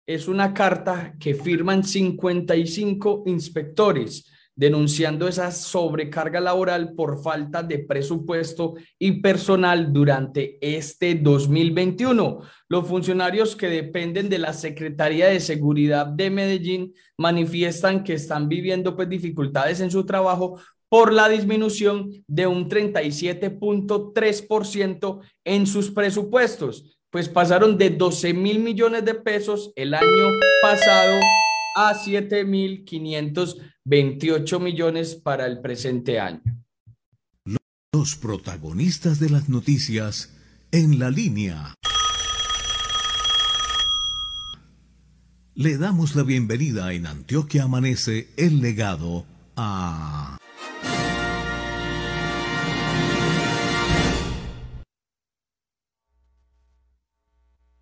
es una carta que firman 55 inspectores denunciando esa sobrecarga laboral por falta de presupuesto y personal durante este 2021. Los funcionarios que dependen de la Secretaría de Seguridad de Medellín manifiestan que están viviendo pues, dificultades en su trabajo por la disminución de un 37.3% en sus presupuestos, pues pasaron de 12 mil millones de pesos el año pasado a 7 mil 528 millones para el presente año. Los protagonistas de las noticias en la línea. Le damos la bienvenida en Antioquia Amanece el legado a...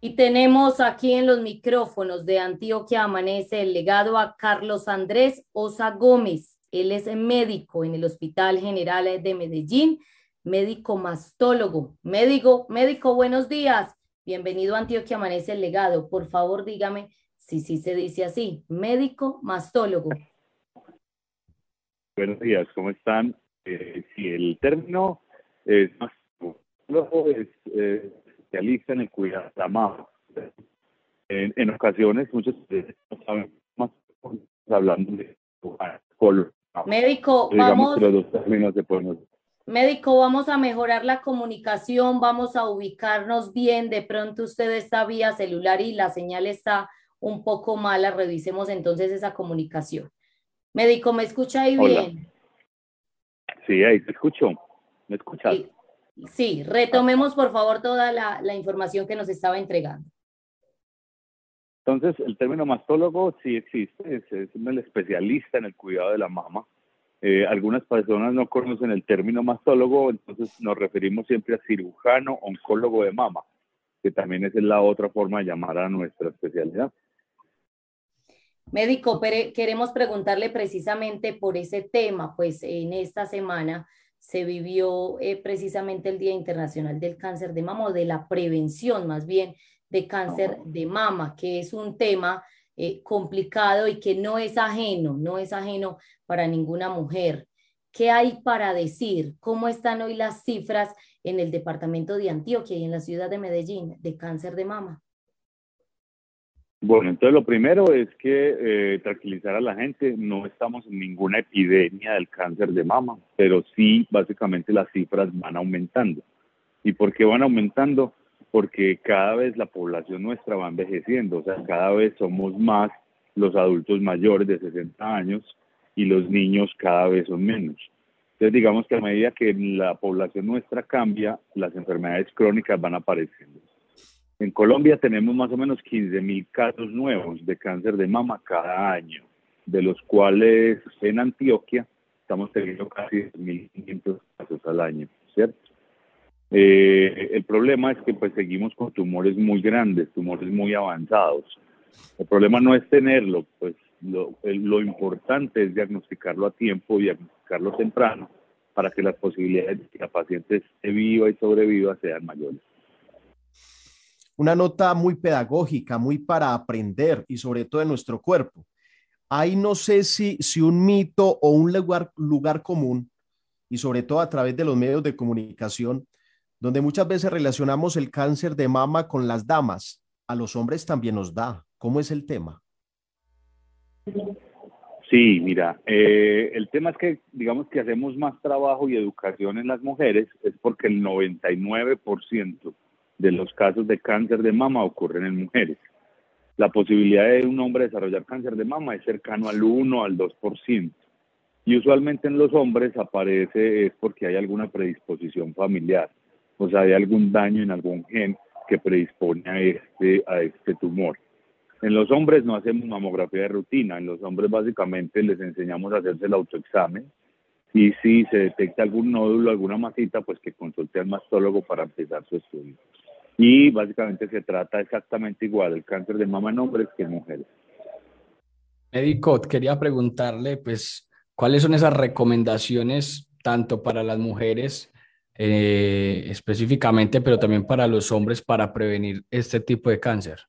Y tenemos aquí en los micrófonos de Antioquia Amanece el legado a Carlos Andrés Osa Gómez. Él es médico en el Hospital General de Medellín, médico mastólogo. Médico, médico, buenos días. Bienvenido a Antioquia Amanece el legado. Por favor, dígame si sí se dice así. Médico mastólogo. Buenos días, ¿cómo están? Eh, si el término es mastólogo, es... Eh, especialista en el cuidado de la mama. En, en ocasiones, muchos no saben más hablando de color. Médico, Digamos vamos. los dos pueden Médico, vamos a mejorar la comunicación, vamos a ubicarnos bien. De pronto usted está vía celular y la señal está un poco mala. Revisemos entonces esa comunicación. Médico, ¿me escucha ahí Hola. bien? Sí, ahí te escucho. ¿Me escuchas? Sí. Sí, retomemos por favor toda la, la información que nos estaba entregando. Entonces, el término mastólogo sí existe, es, es el especialista en el cuidado de la mama. Eh, algunas personas no conocen el término mastólogo, entonces nos referimos siempre a cirujano oncólogo de mama, que también es la otra forma de llamar a nuestra especialidad. Médico, pero queremos preguntarle precisamente por ese tema, pues en esta semana se vivió eh, precisamente el Día Internacional del Cáncer de Mama o de la prevención más bien de cáncer de mama, que es un tema eh, complicado y que no es ajeno, no es ajeno para ninguna mujer. ¿Qué hay para decir? ¿Cómo están hoy las cifras en el departamento de Antioquia y en la ciudad de Medellín de cáncer de mama? Bueno, entonces lo primero es que eh, tranquilizar a la gente, no estamos en ninguna epidemia del cáncer de mama, pero sí básicamente las cifras van aumentando. ¿Y por qué van aumentando? Porque cada vez la población nuestra va envejeciendo, o sea, cada vez somos más los adultos mayores de 60 años y los niños cada vez son menos. Entonces digamos que a medida que la población nuestra cambia, las enfermedades crónicas van apareciendo. En Colombia tenemos más o menos 15 mil casos nuevos de cáncer de mama cada año, de los cuales en Antioquia estamos teniendo casi 1.500 casos al año, ¿cierto? Eh, el problema es que pues seguimos con tumores muy grandes, tumores muy avanzados. El problema no es tenerlo, pues lo, lo importante es diagnosticarlo a tiempo y diagnosticarlo temprano para que las posibilidades de que la paciente esté viva y sobreviva sean mayores una nota muy pedagógica, muy para aprender y sobre todo en nuestro cuerpo. Ahí no sé si, si un mito o un lugar, lugar común, y sobre todo a través de los medios de comunicación, donde muchas veces relacionamos el cáncer de mama con las damas. A los hombres también nos da. ¿Cómo es el tema? Sí, mira, eh, el tema es que digamos que hacemos más trabajo y educación en las mujeres es porque el 99% de los casos de cáncer de mama ocurren en mujeres. La posibilidad de un hombre desarrollar cáncer de mama es cercano al 1 al 2%. Y usualmente en los hombres aparece es porque hay alguna predisposición familiar, o sea, hay algún daño en algún gen que predispone a este, a este tumor. En los hombres no hacemos mamografía de rutina, en los hombres básicamente les enseñamos a hacerse el autoexamen y si se detecta algún nódulo, alguna masita, pues que consulte al mastólogo para empezar su estudio. Y básicamente se trata exactamente igual el cáncer de mama en hombres que en mujeres. Médico, quería preguntarle, pues, ¿cuáles son esas recomendaciones tanto para las mujeres eh, específicamente, pero también para los hombres para prevenir este tipo de cáncer?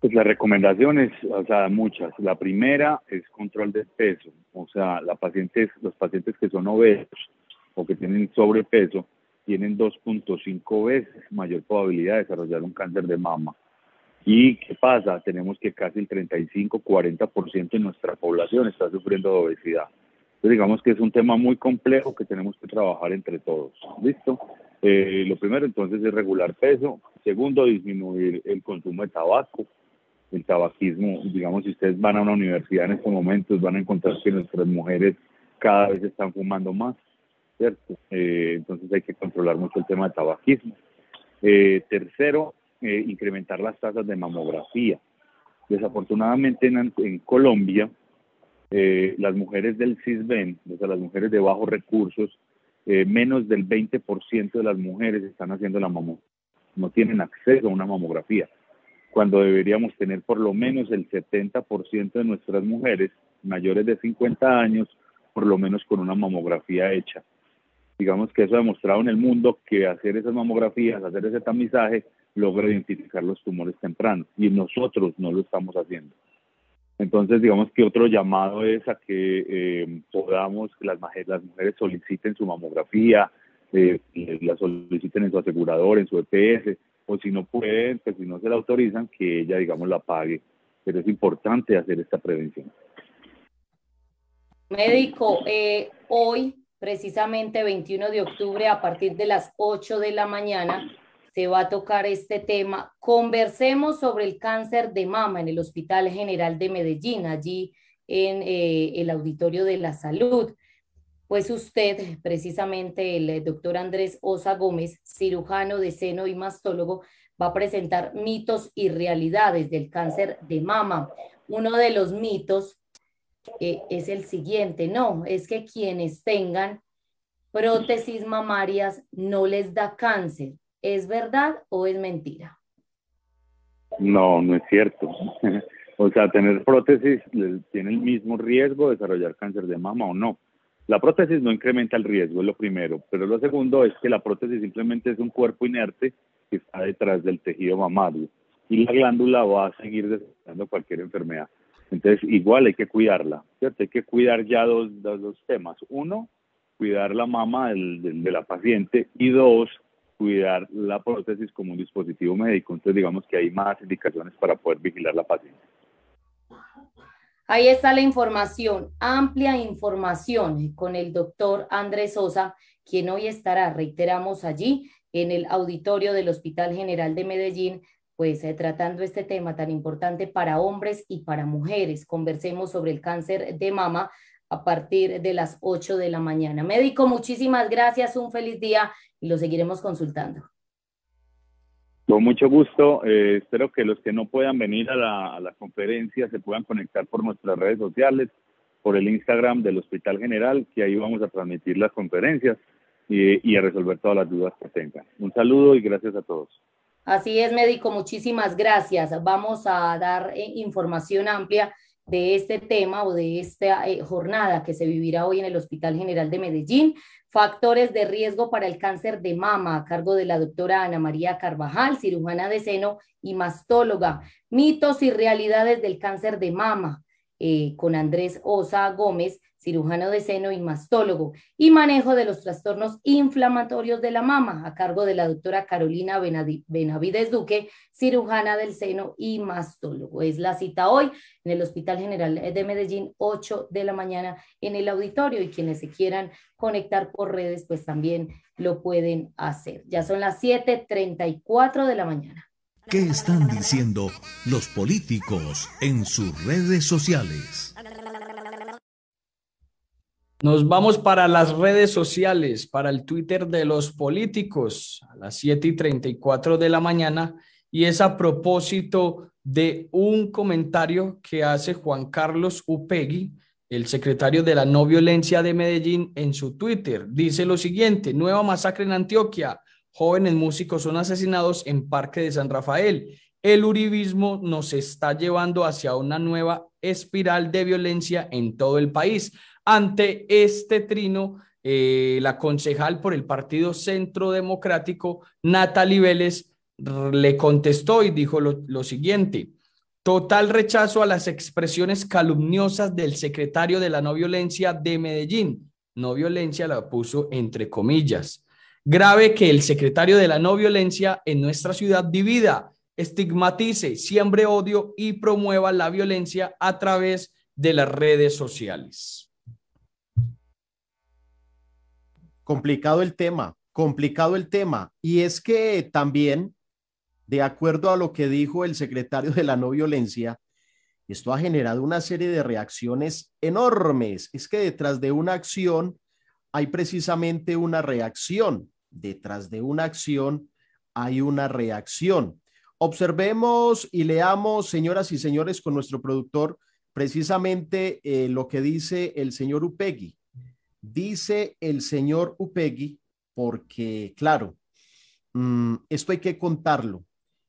Pues las recomendaciones, o sea, muchas. La primera es control del peso. O sea, la pacientes, los pacientes que son obesos o que tienen sobrepeso tienen 2.5 veces mayor probabilidad de desarrollar un cáncer de mama. ¿Y qué pasa? Tenemos que casi el 35-40% de nuestra población está sufriendo de obesidad. Entonces digamos que es un tema muy complejo que tenemos que trabajar entre todos. ¿Listo? Eh, lo primero entonces es regular peso. Segundo, disminuir el consumo de tabaco el tabaquismo, digamos, si ustedes van a una universidad en estos momentos, van a encontrar que nuestras mujeres cada vez están fumando más, ¿cierto? Eh, entonces hay que controlar mucho el tema del tabaquismo. Eh, tercero, eh, incrementar las tasas de mamografía. Desafortunadamente en, Colombia, las mujeres del CISBEN, o sea, las mujeres de bajos recursos, menos del 20% de las mujeres están haciendo la mamografía, no tienen acceso a una mamografía cuando deberíamos tener por lo menos el 70% de nuestras mujeres mayores de 50 años, por lo menos con una mamografía hecha. Digamos que eso ha demostrado en el mundo que hacer esas mamografías, hacer ese tamizaje, logra identificar los tumores tempranos y nosotros no lo estamos haciendo. Entonces, digamos que otro llamado es a que eh, podamos, que las, mujeres soliciten su mamografía, eh, la soliciten en su asegurador, en su EPS, o si no pueden, pues si no se la autorizan, que ella, digamos, la pague. Pero es importante hacer esta prevención. Médico, eh, hoy, precisamente 21 de octubre, a partir de las 8 de la mañana, se va a tocar este tema. Conversemos sobre el cáncer de mama en el Hospital General de Medellín, allí en eh, el Auditorio de la Salud pues usted, precisamente el eh, doctor Andrés Osa Gómez, cirujano de seno y mastólogo, va a presentar mitos y realidades del cáncer de mama. Uno de los mitos eh, es el siguiente, no, es que quienes tengan prótesis mamarias no les da cáncer. ¿Es verdad o es mentira? No, no es cierto. [laughs] o sea, tener prótesis tiene el mismo riesgo de desarrollar cáncer de mama o no. La prótesis no incrementa el riesgo, es lo primero, pero lo segundo es que la prótesis simplemente es un cuerpo inerte que está detrás del tejido mamario y la glándula va a seguir desarrollando cualquier enfermedad. Entonces, igual hay que cuidarla, ¿cierto? Hay que cuidar ya dos, dos, temas. Uno, cuidar la mama de la paciente y dos, cuidar la prótesis como un dispositivo médico. Entonces, digamos que hay más indicaciones para poder vigilar la paciente. Ahí está la información, amplia información con el doctor Andrés Sosa, quien hoy estará, reiteramos, allí en el auditorio del Hospital General de Medellín, pues eh, tratando este tema tan importante para hombres y para mujeres. Conversemos sobre el cáncer de mama a partir de las 8 de la mañana. Médico, muchísimas gracias, un feliz día y lo seguiremos consultando. Con mucho gusto. Eh, espero que los que no puedan venir a la, conferencia se puedan conectar por nuestras redes sociales, por el Instagram del Hospital General, que ahí vamos a transmitir las conferencias y, y a resolver todas las dudas que tengan. Un saludo y gracias a todos. Así es, médico. Muchísimas gracias. Vamos a dar eh, información amplia de este tema o de esta eh, jornada que se vivirá hoy en el Hospital General de Medellín. Factores de riesgo para el cáncer de mama a cargo de la doctora Ana María Carvajal, cirujana de seno y mastóloga. Mitos y realidades del cáncer de mama eh, con Andrés Osa Gómez, cirujano de seno y mastólogo, y manejo de los trastornos inflamatorios de la mama, a cargo de la doctora Carolina Benavides Duque, cirujana del seno y mastólogo. Es la cita hoy en el Hospital General de Medellín, 8 de la mañana en el auditorio, y quienes se quieran conectar por redes, pues también lo pueden hacer. Ya son las 7.34 de la mañana. ¿Qué están diciendo los políticos en sus redes sociales? Nos vamos para las redes sociales, para el Twitter de los políticos a las 7 y 34 de la mañana y es a propósito de un comentario que hace Juan Carlos Upegui, el secretario de la no violencia de Medellín, en su Twitter. Dice lo siguiente, nueva masacre en Antioquia, jóvenes músicos son asesinados en Parque de San Rafael. El uribismo nos está llevando hacia una nueva espiral de violencia en todo el país. Ante este trino, eh, la concejal por el Partido Centro Democrático, Natalie Vélez, le contestó y dijo lo, lo siguiente. Total rechazo a las expresiones calumniosas del secretario de la no violencia de Medellín. No violencia la puso entre comillas. Grave que el secretario de la no violencia en nuestra ciudad divida, estigmatice, siembre odio y promueva la violencia a través de las redes sociales. Complicado el tema, complicado el tema. Y es que también, de acuerdo a lo que dijo el secretario de la no violencia, esto ha generado una serie de reacciones enormes. Es que detrás de una acción hay precisamente una reacción. Detrás de una acción hay una reacción. Observemos y leamos, señoras y señores, con nuestro productor, precisamente eh, lo que dice el señor Upegui. Dice el señor Upegui, porque, claro, mm, esto hay que contarlo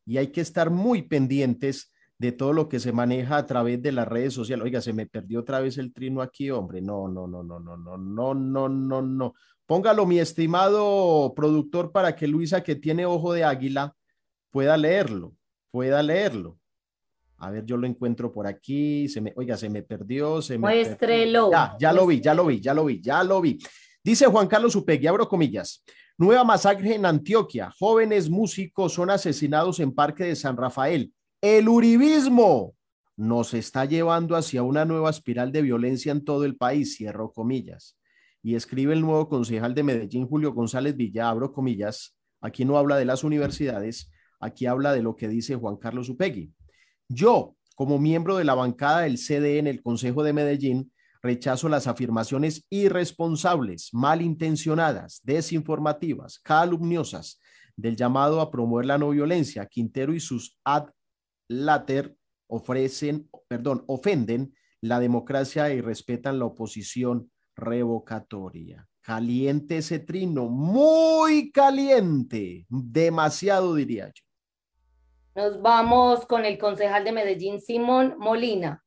y hay que estar muy pendientes de todo lo que se maneja a través de las redes sociales. Oiga, se me perdió otra vez el trino aquí, hombre. No, no, no, no, no, no, no, no, no, no. Póngalo, mi estimado productor, para que Luisa, que tiene ojo de águila, pueda leerlo, pueda leerlo. A ver, yo lo encuentro por aquí. Se me, oiga, se me perdió. Se me Muéstrelo. Ya, ya lo vi, ya lo vi, ya lo vi, ya lo vi. Dice Juan Carlos Upegui, abro comillas. Nueva masacre en Antioquia. Jóvenes músicos son asesinados en Parque de San Rafael. El uribismo nos está llevando hacia una nueva espiral de violencia en todo el país, cierro comillas. Y escribe el nuevo concejal de Medellín, Julio González Villa, abro comillas. Aquí no habla de las universidades, aquí habla de lo que dice Juan Carlos Upegui. Yo, como miembro de la bancada del CDE en el Consejo de Medellín, rechazo las afirmaciones irresponsables, malintencionadas, desinformativas, calumniosas del llamado a promover la no violencia. Quintero y sus ad later ofrecen, perdón, ofenden la democracia y respetan la oposición revocatoria. Caliente ese trino, muy caliente, demasiado diría yo. Nos vamos con el concejal de Medellín, Simón Molina.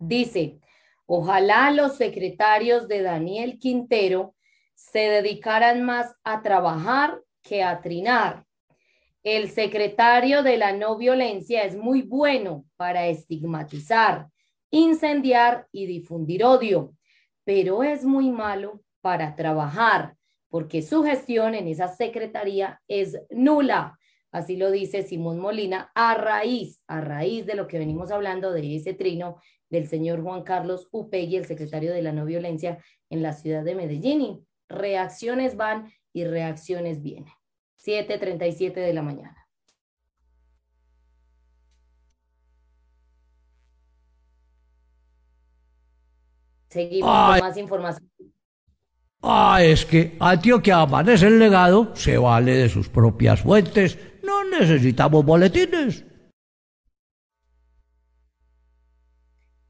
Dice, ojalá los secretarios de Daniel Quintero se dedicaran más a trabajar que a trinar. El secretario de la no violencia es muy bueno para estigmatizar, incendiar y difundir odio, pero es muy malo para trabajar porque su gestión en esa secretaría es nula Así lo dice Simón Molina, a raíz, a raíz de lo que venimos hablando de ese trino del señor Juan Carlos Upegui, el secretario de la no violencia en la ciudad de Medellín. Y reacciones van y reacciones vienen. 7.37 de la mañana. Seguimos con más información. Ah, es que Antioquia amanece el legado, se vale de sus propias fuentes no necesitamos boletines.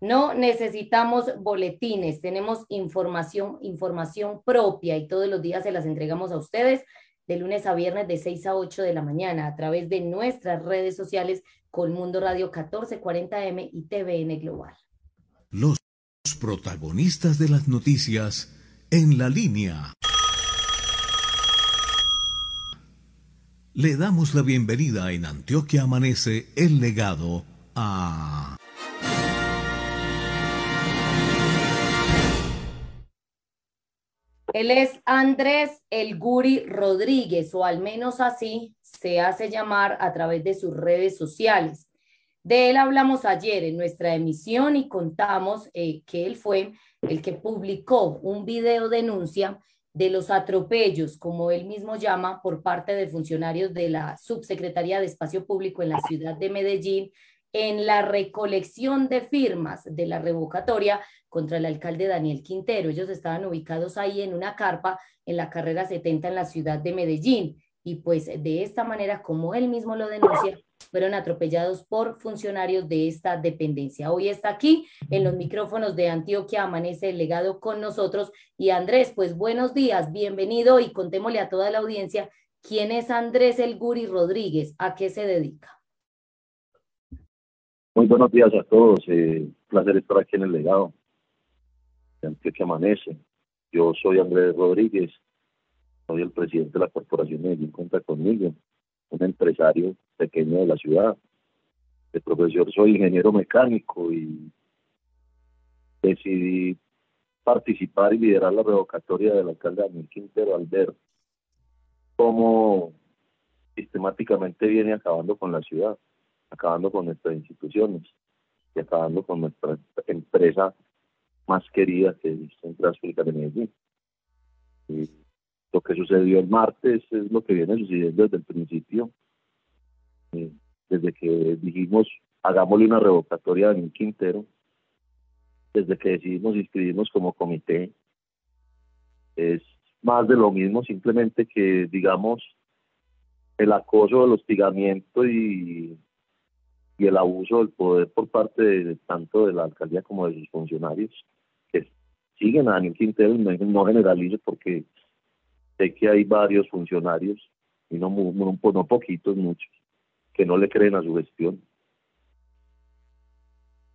No necesitamos boletines, tenemos información, información propia y todos los días se las entregamos a ustedes de lunes a viernes de 6 a 8 de la mañana a través de nuestras redes sociales con Mundo Radio 1440M y TVN Global. Los protagonistas de las noticias en la línea. Le damos la bienvenida en Antioquia Amanece el legado a... Él es Andrés El Guri Rodríguez, o al menos así se hace llamar a través de sus redes sociales. De él hablamos ayer en nuestra emisión y contamos eh, que él fue el que publicó un video denuncia de los atropellos, como él mismo llama, por parte de funcionarios de la Subsecretaría de Espacio Público en la ciudad de Medellín, en la recolección de firmas de la revocatoria contra el alcalde Daniel Quintero. Ellos estaban ubicados ahí en una carpa en la carrera 70 en la ciudad de Medellín. Y pues de esta manera, como él mismo lo denuncia, fueron atropellados por funcionarios de esta dependencia. Hoy está aquí en los micrófonos de Antioquia, amanece el legado con nosotros. Y Andrés, pues buenos días, bienvenido y contémosle a toda la audiencia quién es Andrés El Guri Rodríguez, a qué se dedica. Muy buenos días a todos, eh, placer estar aquí en el legado de Antioquia Amanece. Yo soy Andrés Rodríguez, soy el presidente de la Corporación Medellín Cuenta conmigo un empresario pequeño de la ciudad. de profesión soy ingeniero mecánico y decidí participar y liderar la revocatoria del alcalde Daniel Quintero al ver cómo sistemáticamente viene acabando con la ciudad, acabando con nuestras instituciones y acabando con nuestra empresa más querida que es Central Pública de Medellín. Lo que sucedió el martes es lo que viene sucediendo desde el principio. Eh, desde que dijimos hagámosle una revocatoria a Daniel Quintero, desde que decidimos inscribirnos como comité, es más de lo mismo, simplemente que, digamos, el acoso, el hostigamiento y, el abuso del poder por parte de, tanto de la alcaldía como de sus funcionarios, que siguen a Daniel Quintero, no, no generalice porque sé que hay varios funcionarios, y no, no, no poquitos, muchos, que no le creen a su gestión.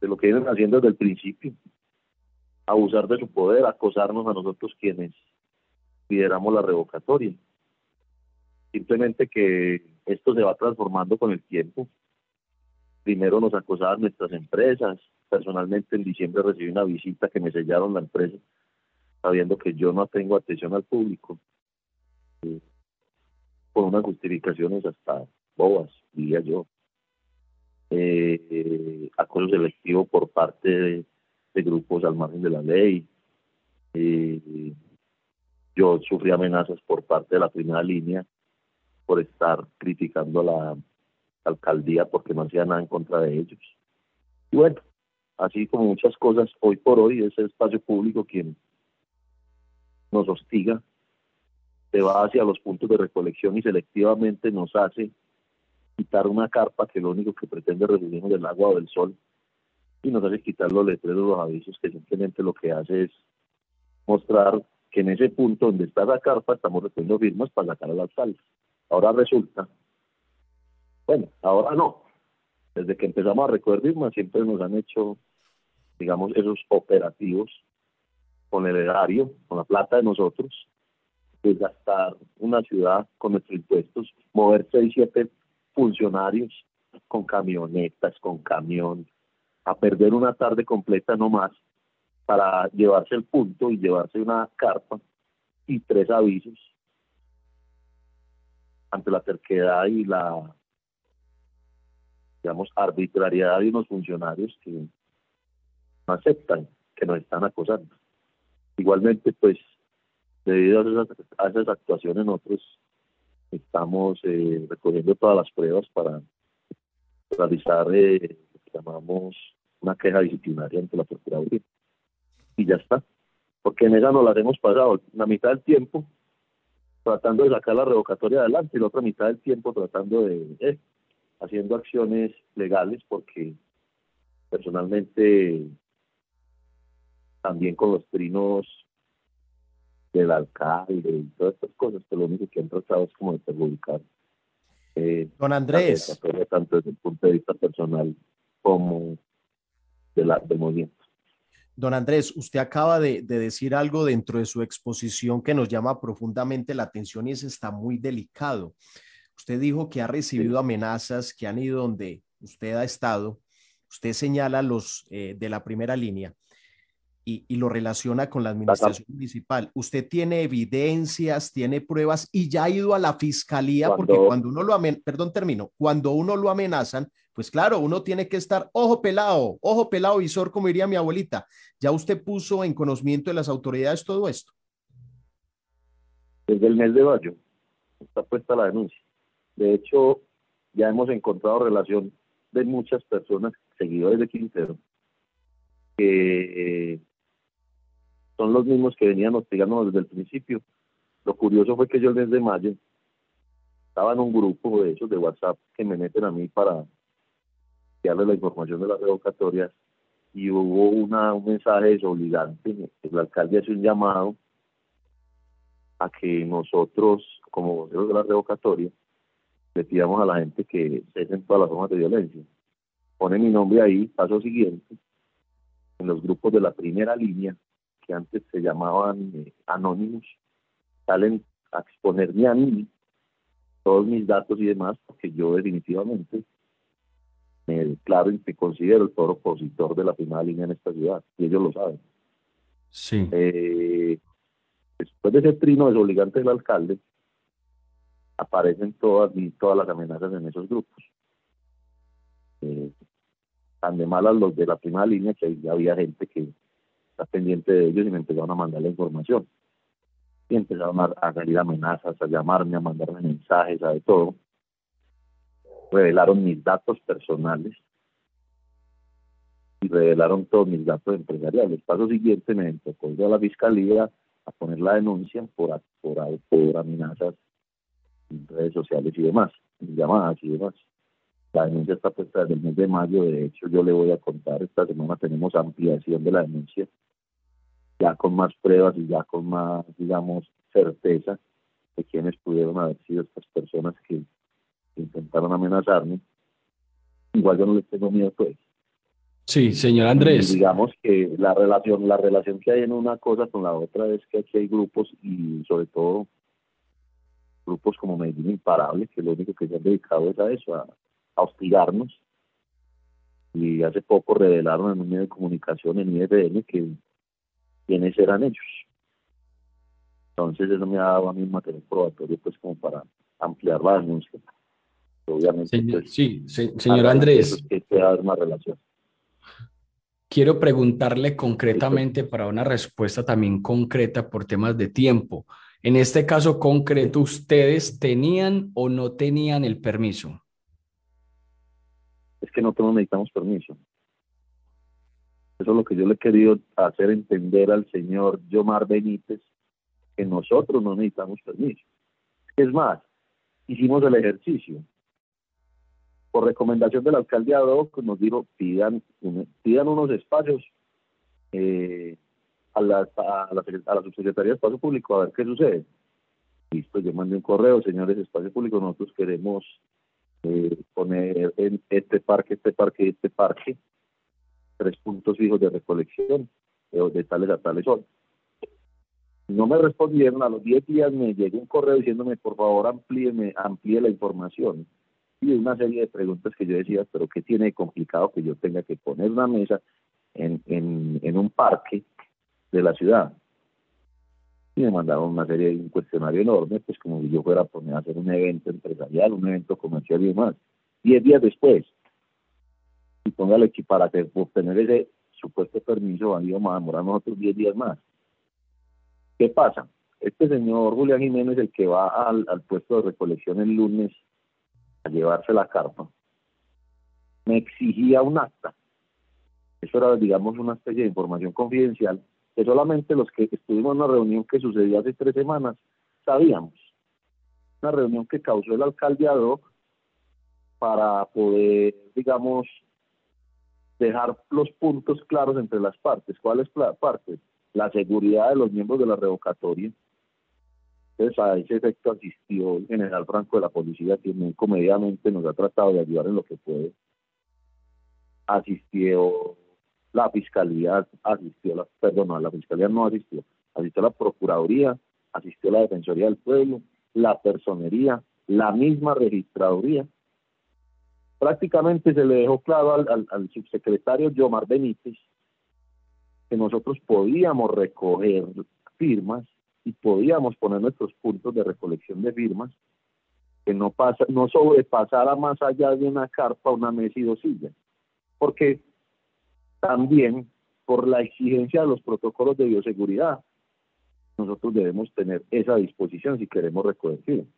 De lo que vienen haciendo desde el principio, abusar de su poder, acosarnos a nosotros quienes lideramos la revocatoria. Simplemente que esto se va transformando con el tiempo. Primero nos acosaban nuestras empresas. Personalmente en diciembre recibí una visita que me sellaron la empresa, sabiendo que yo no tengo atención al público. Con unas justificaciones hasta bobas, diría yo. Eh, acoso selectivo por parte de, grupos al margen de la ley. Eh, yo sufrí amenazas por parte de la primera línea por estar criticando a la alcaldía porque no hacía nada en contra de ellos. Y bueno, así como muchas cosas, hoy por hoy es el espacio público quien nos hostiga, se va hacia los puntos de recolección y selectivamente nos hace quitar una carpa que lo único que pretende recibirnos del agua o del sol y nos hace quitar los letreros, los avisos, que simplemente lo que hace es mostrar que en ese punto donde está la carpa estamos recogiendo firmas para sacar al alcalde. Ahora resulta, bueno, ahora no. Desde que empezamos a recoger firmas siempre nos han hecho, digamos, esos operativos con el erario, con la plata de nosotros, desgastar una ciudad con nuestros impuestos, mover seis, siete funcionarios con camionetas, con camión, a perder una tarde completa no más para llevarse el punto y llevarse una carpa y tres avisos ante la terquedad y la digamos arbitrariedad de unos funcionarios que no aceptan que nos están acosando. Igualmente, pues, debido a esas, actuaciones, nosotros Estamos eh, recogiendo todas las pruebas para realizar eh, lo que llamamos una queja disciplinaria ante la Procuraduría. Y ya está. Porque en ella nos la hemos pasado la mitad del tiempo tratando de sacar la revocatoria adelante y la otra mitad del tiempo tratando de, eh, haciendo acciones legales porque personalmente también con los trinos del alcalde y todas estas cosas, que lo único que han tratado es como de perjudicar. Eh, Don Andrés. Tanto desde el punto de vista personal como de la, del movimiento. Don Andrés, usted acaba de, de, decir algo dentro de su exposición que nos llama profundamente la atención y eso está muy delicado. Usted dijo que ha recibido amenazas que han ido donde usted ha estado. Usted señala los eh, de la primera línea y, lo relaciona con la administración municipal. ¿Usted tiene evidencias, tiene pruebas y ya ha ido a la fiscalía? Porque cuando uno lo amenazan, perdón, termino, cuando uno lo amenazan, pues claro, uno tiene que estar ojo pelado, ojo pelado visor, como diría mi abuelita. ¿Ya usted puso en conocimiento de las autoridades todo esto? Desde el mes de mayo está puesta la denuncia. De hecho, ya hemos encontrado relación de muchas personas, seguidores de Quintero, que eh, son los mismos que venían hostigándonos desde el principio. Lo curioso fue que yo el mes de mayo estaba en un grupo de esos de WhatsApp que me meten a mí para darle la información de las revocatorias y hubo una, un mensaje desobligante. El alcalde hace un llamado a que nosotros, como voceros de la revocatoria, le pidamos a la gente que cesen todas las formas de violencia. Pone mi nombre ahí, paso siguiente, en los grupos de la primera línea, que antes se llamaban eh, anónimos, salen a exponerme a mí todos mis datos y demás, porque yo definitivamente me declaro y me considero el peor opositor de la primera línea en esta ciudad, y ellos lo saben. Sí. Eh, después de ese trino desobligante del alcalde, aparecen todas, todas las amenazas en esos grupos. Eh, tan de malas los de la primera línea que ya había gente que está pendiente de ellos y me empezaron a mandar la información. Y empezaron a, a salir amenazas, a llamarme, a mandarme mensajes, a de todo. Revelaron mis datos personales y revelaron todos mis datos empresariales. Paso siguiente me tocó ir a la fiscalía a poner la denuncia por, por, por amenazas en redes sociales y demás, en llamadas y demás. La denuncia está puesta desde el mes de mayo, de hecho yo le voy a contar, esta semana tenemos ampliación de la denuncia, ya con más pruebas y ya con más, digamos, certeza de quiénes pudieron haber sido estas personas que intentaron amenazarme. Igual yo no les tengo miedo, pues. Sí, señor Andrés. Y digamos que la relación, la relación que hay en una cosa con la otra es que aquí hay grupos y sobre todo grupos como Medellín Imparable, que lo único que se han dedicado es a eso, a, hostigarnos. Y hace poco revelaron en un medio de comunicación en IFN que quiénes eran ellos. Entonces eso me ha dado a mí material probatorio pues como para ampliar la denuncia. Obviamente. Pues, sí, señor Andrés. Que puede haber una relación. Quiero preguntarle concretamente para una respuesta también concreta por temas de tiempo. En este caso concreto, ¿ustedes tenían o no tenían el permiso? Es que no necesitamos permiso. Eso es lo que yo le he querido hacer entender al señor Yomar Benítez, que nosotros no necesitamos permiso. Es más, hicimos el ejercicio. Por recomendación del alcalde Adoc nos dijo, pidan, pidan unos espacios eh, a la, a, la, a subsecretaría de Espacio Público a ver qué sucede. Listo, yo mandé un correo, señores de Espacio Público, nosotros queremos eh, poner en este parque, este parque, este parque, tres puntos fijos de recolección de, de tales a tales horas. No me respondieron, a los 10 días me llegó un correo diciéndome, por favor, amplíeme, amplíe la información. Y una serie de preguntas que yo decía, pero ¿qué tiene complicado que yo tenga que poner una mesa en, en, en un parque de la ciudad. Y me mandaron una serie de un cuestionario enorme, pues como si yo fuera a poner a hacer un evento empresarial, un evento comercial y demás. Diez días después, y póngale que para obtener ese supuesto permiso van a demorar nosotros diez días más. ¿Qué pasa? Este señor Julián Jiménez, el que va al, puesto de recolección el lunes a llevarse la carpa, me exigía un acta. Eso era, digamos, una especie de información confidencial que solamente los que estuvimos en una reunión que sucedió hace tres semanas sabíamos. Una reunión que causó el alcalde para poder, digamos, dejar los puntos claros entre las partes. ¿Cuáles partes? La seguridad de los miembros de la revocatoria. Entonces a ese efecto asistió el general Franco de la policía, que muy comedidamente nos ha tratado de ayudar en lo que puede. Asistió la fiscalía asistió, la, perdón, la fiscalía no asistió, asistió la procuraduría, asistió la defensoría del pueblo, la personería, la misma registraduría. Prácticamente se le dejó claro al, al, subsecretario Yomar Benítez que nosotros podíamos recoger firmas y podíamos poner nuestros puntos de recolección de firmas que no pasa, no sobrepasara más allá de una carpa, una mesa y dos sillas. Porque también por la exigencia de los protocolos de bioseguridad. Nosotros debemos tener esa disposición si queremos recoger firmas,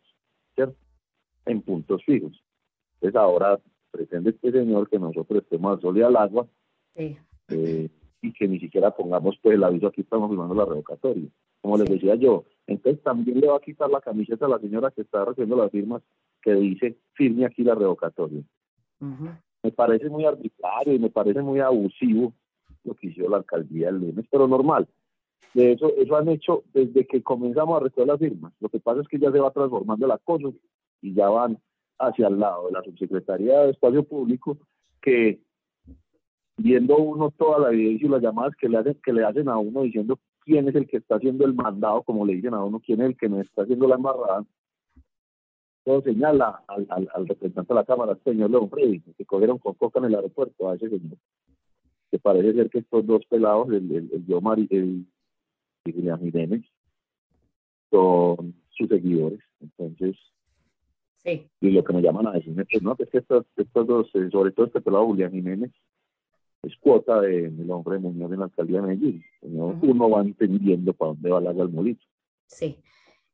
¿cierto? En puntos fijos. Entonces ahora pretende este señor que nosotros estemos al sol y al agua eh, y que ni siquiera pongamos pues el aviso aquí estamos firmando la revocatoria. Como les decía yo, entonces también le va a quitar la camiseta a la señora que está haciendo las firmas que dice firme aquí la revocatoria me parece muy arbitrario y me parece muy abusivo lo que hizo la alcaldía el lunes, pero normal. De eso, eso han hecho desde que comenzamos a recoger las firmas. Lo que pasa es que ya se va transformando la cosa y ya van hacia el lado de la subsecretaría de Espacio Público que viendo uno toda la evidencia y las llamadas que le hacen que le hacen a uno diciendo quién es el que está haciendo el mandado, como le dicen a uno, quién es el que no está haciendo la embarrada, todo señala al, al, representante de la Cámara, señor León Freddy, que cogieron con coca en el aeropuerto a ese señor. Que parece ser que estos dos pelados, el, el, el Yomar y el y Julián Jiménez, son sus seguidores. Entonces, sí. y lo que me llaman a decirme, pues no, es que estos, estos dos, eh, sobre todo este pelado Julián Jiménez, es cuota del hombre de Muñoz en la alcaldía de Medellín. Uno va entendiendo para dónde va la galmolito. Sí.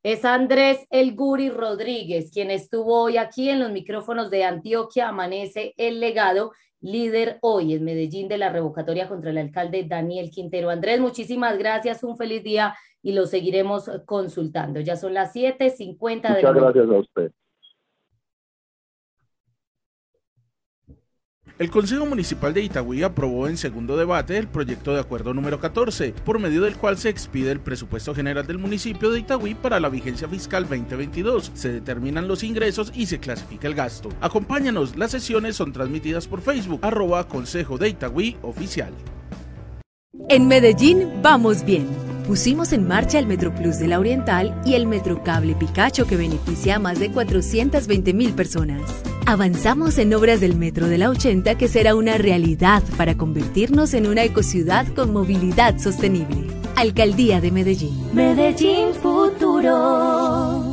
Es Andrés El Guri Rodríguez, quien estuvo hoy aquí en los micrófonos de Antioquia Amanece el Legado, líder hoy en Medellín de la revocatoria contra el alcalde Daniel Quintero. Andrés, muchísimas gracias, un feliz día y lo seguiremos consultando. Ya son las 7.50 de la Muchas gracias a usted. El Consejo Municipal de Itagüí aprobó en segundo debate el proyecto de acuerdo número 14, por medio del cual se expide el presupuesto general del municipio de Itagüí para la vigencia fiscal 2022. Se determinan los ingresos y se clasifica el gasto. Acompáñanos, las sesiones son transmitidas por Facebook, arroba Consejo de Itagüí Oficial. En Medellín vamos bien. Pusimos en marcha el Metro Plus de la Oriental y el Metro Cable Picacho que beneficia a más de 420 mil personas. Avanzamos en obras del Metro de la 80 que será una realidad para convertirnos en una ecociudad con movilidad sostenible. Alcaldía de Medellín. Medellín Futuro.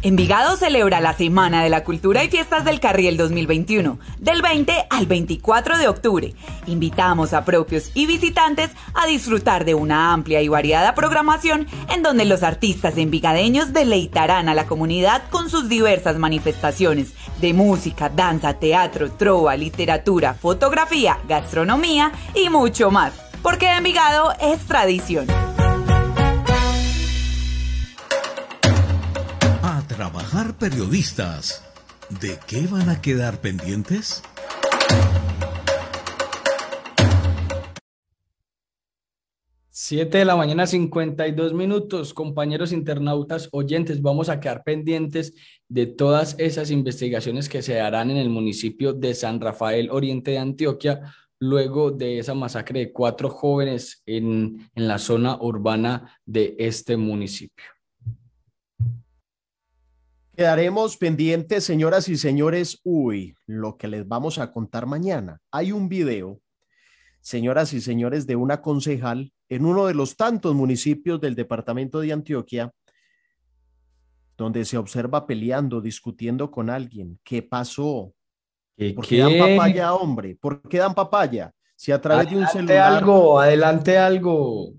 Envigado celebra la Semana de la Cultura y Fiestas del Carriel 2021, del 20 al 24 de octubre. Invitamos a propios y visitantes a disfrutar de una amplia y variada programación en donde los artistas envigadeños deleitarán a la comunidad con sus diversas manifestaciones de música, danza, teatro, trova, literatura, fotografía, gastronomía y mucho más. Porque Envigado es tradición. Trabajar periodistas, ¿de qué van a quedar pendientes? Siete de la mañana, 52 minutos. Compañeros internautas, oyentes, vamos a quedar pendientes de todas esas investigaciones que se harán en el municipio de San Rafael, oriente de Antioquia, luego de esa masacre de cuatro jóvenes en, en la zona urbana de este municipio. Quedaremos pendientes, señoras y señores. Uy, lo que les vamos a contar mañana. Hay un video, señoras y señores, de una concejal en uno de los tantos municipios del departamento de Antioquia, donde se observa peleando, discutiendo con alguien. ¿Qué pasó? ¿Por qué, dan papaya, hombre? ¿Por qué dan papaya? Si a través de un celular. algo, adelante algo.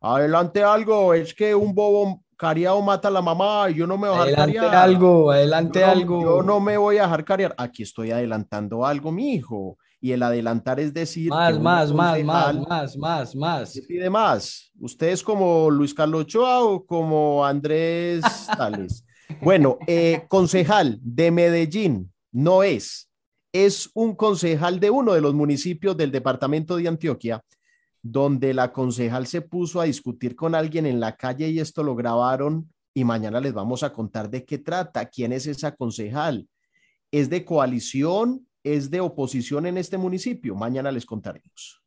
Adelante algo. Es que un bobo cariado mata a la mamá yo no me voy a dejar adelante algo, adelante algo. Yo no me voy a dejar cariar. Aquí estoy adelantando algo, mi hijo. Y el adelantar es decir. Más, más, más, más, más, más, más. pide más. ¿Usted es como Luis Carlos Ochoa o como Andrés [laughs] Tales? bueno, eh, concejal de Medellín no es. Es un concejal de uno de los municipios del departamento de Antioquia donde la concejal se puso a discutir con alguien en la calle y esto lo grabaron y mañana les vamos a contar de qué trata, quién es esa concejal. ¿Es de coalición? ¿Es de oposición en este municipio? Mañana les contaremos.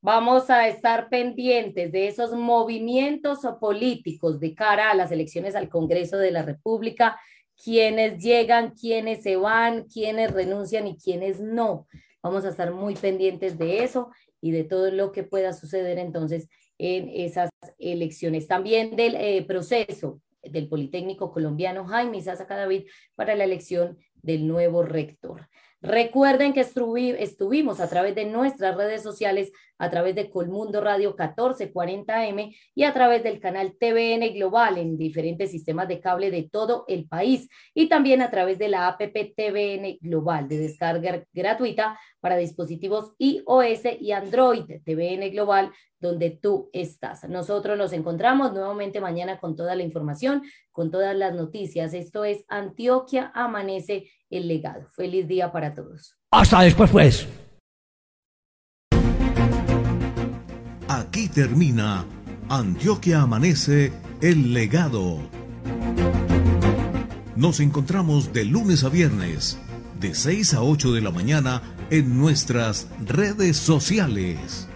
Vamos a estar pendientes de esos movimientos políticos de cara a las elecciones al Congreso de la República, quiénes llegan, quiénes se van, quiénes renuncian y quiénes no. Vamos a estar muy pendientes de eso y de todo lo que pueda suceder entonces en esas elecciones. También del eh, proceso del Politécnico colombiano Jaime Sasa David para la elección del nuevo rector. Recuerden que estuvimos a través de nuestras redes sociales, a través de Colmundo Radio 1440M y a través del canal TVN Global en diferentes sistemas de cable de todo el país y también a través de la APP TVN Global de descarga gratuita para dispositivos iOS y Android TVN Global donde tú estás. Nosotros nos encontramos nuevamente mañana con toda la información, con todas las noticias. Esto es Antioquia Amanece el legado. Feliz día para todos. Hasta después, pues. Aquí termina Antioquia Amanece el legado. Nos encontramos de lunes a viernes, de 6 a 8 de la mañana, en nuestras redes sociales.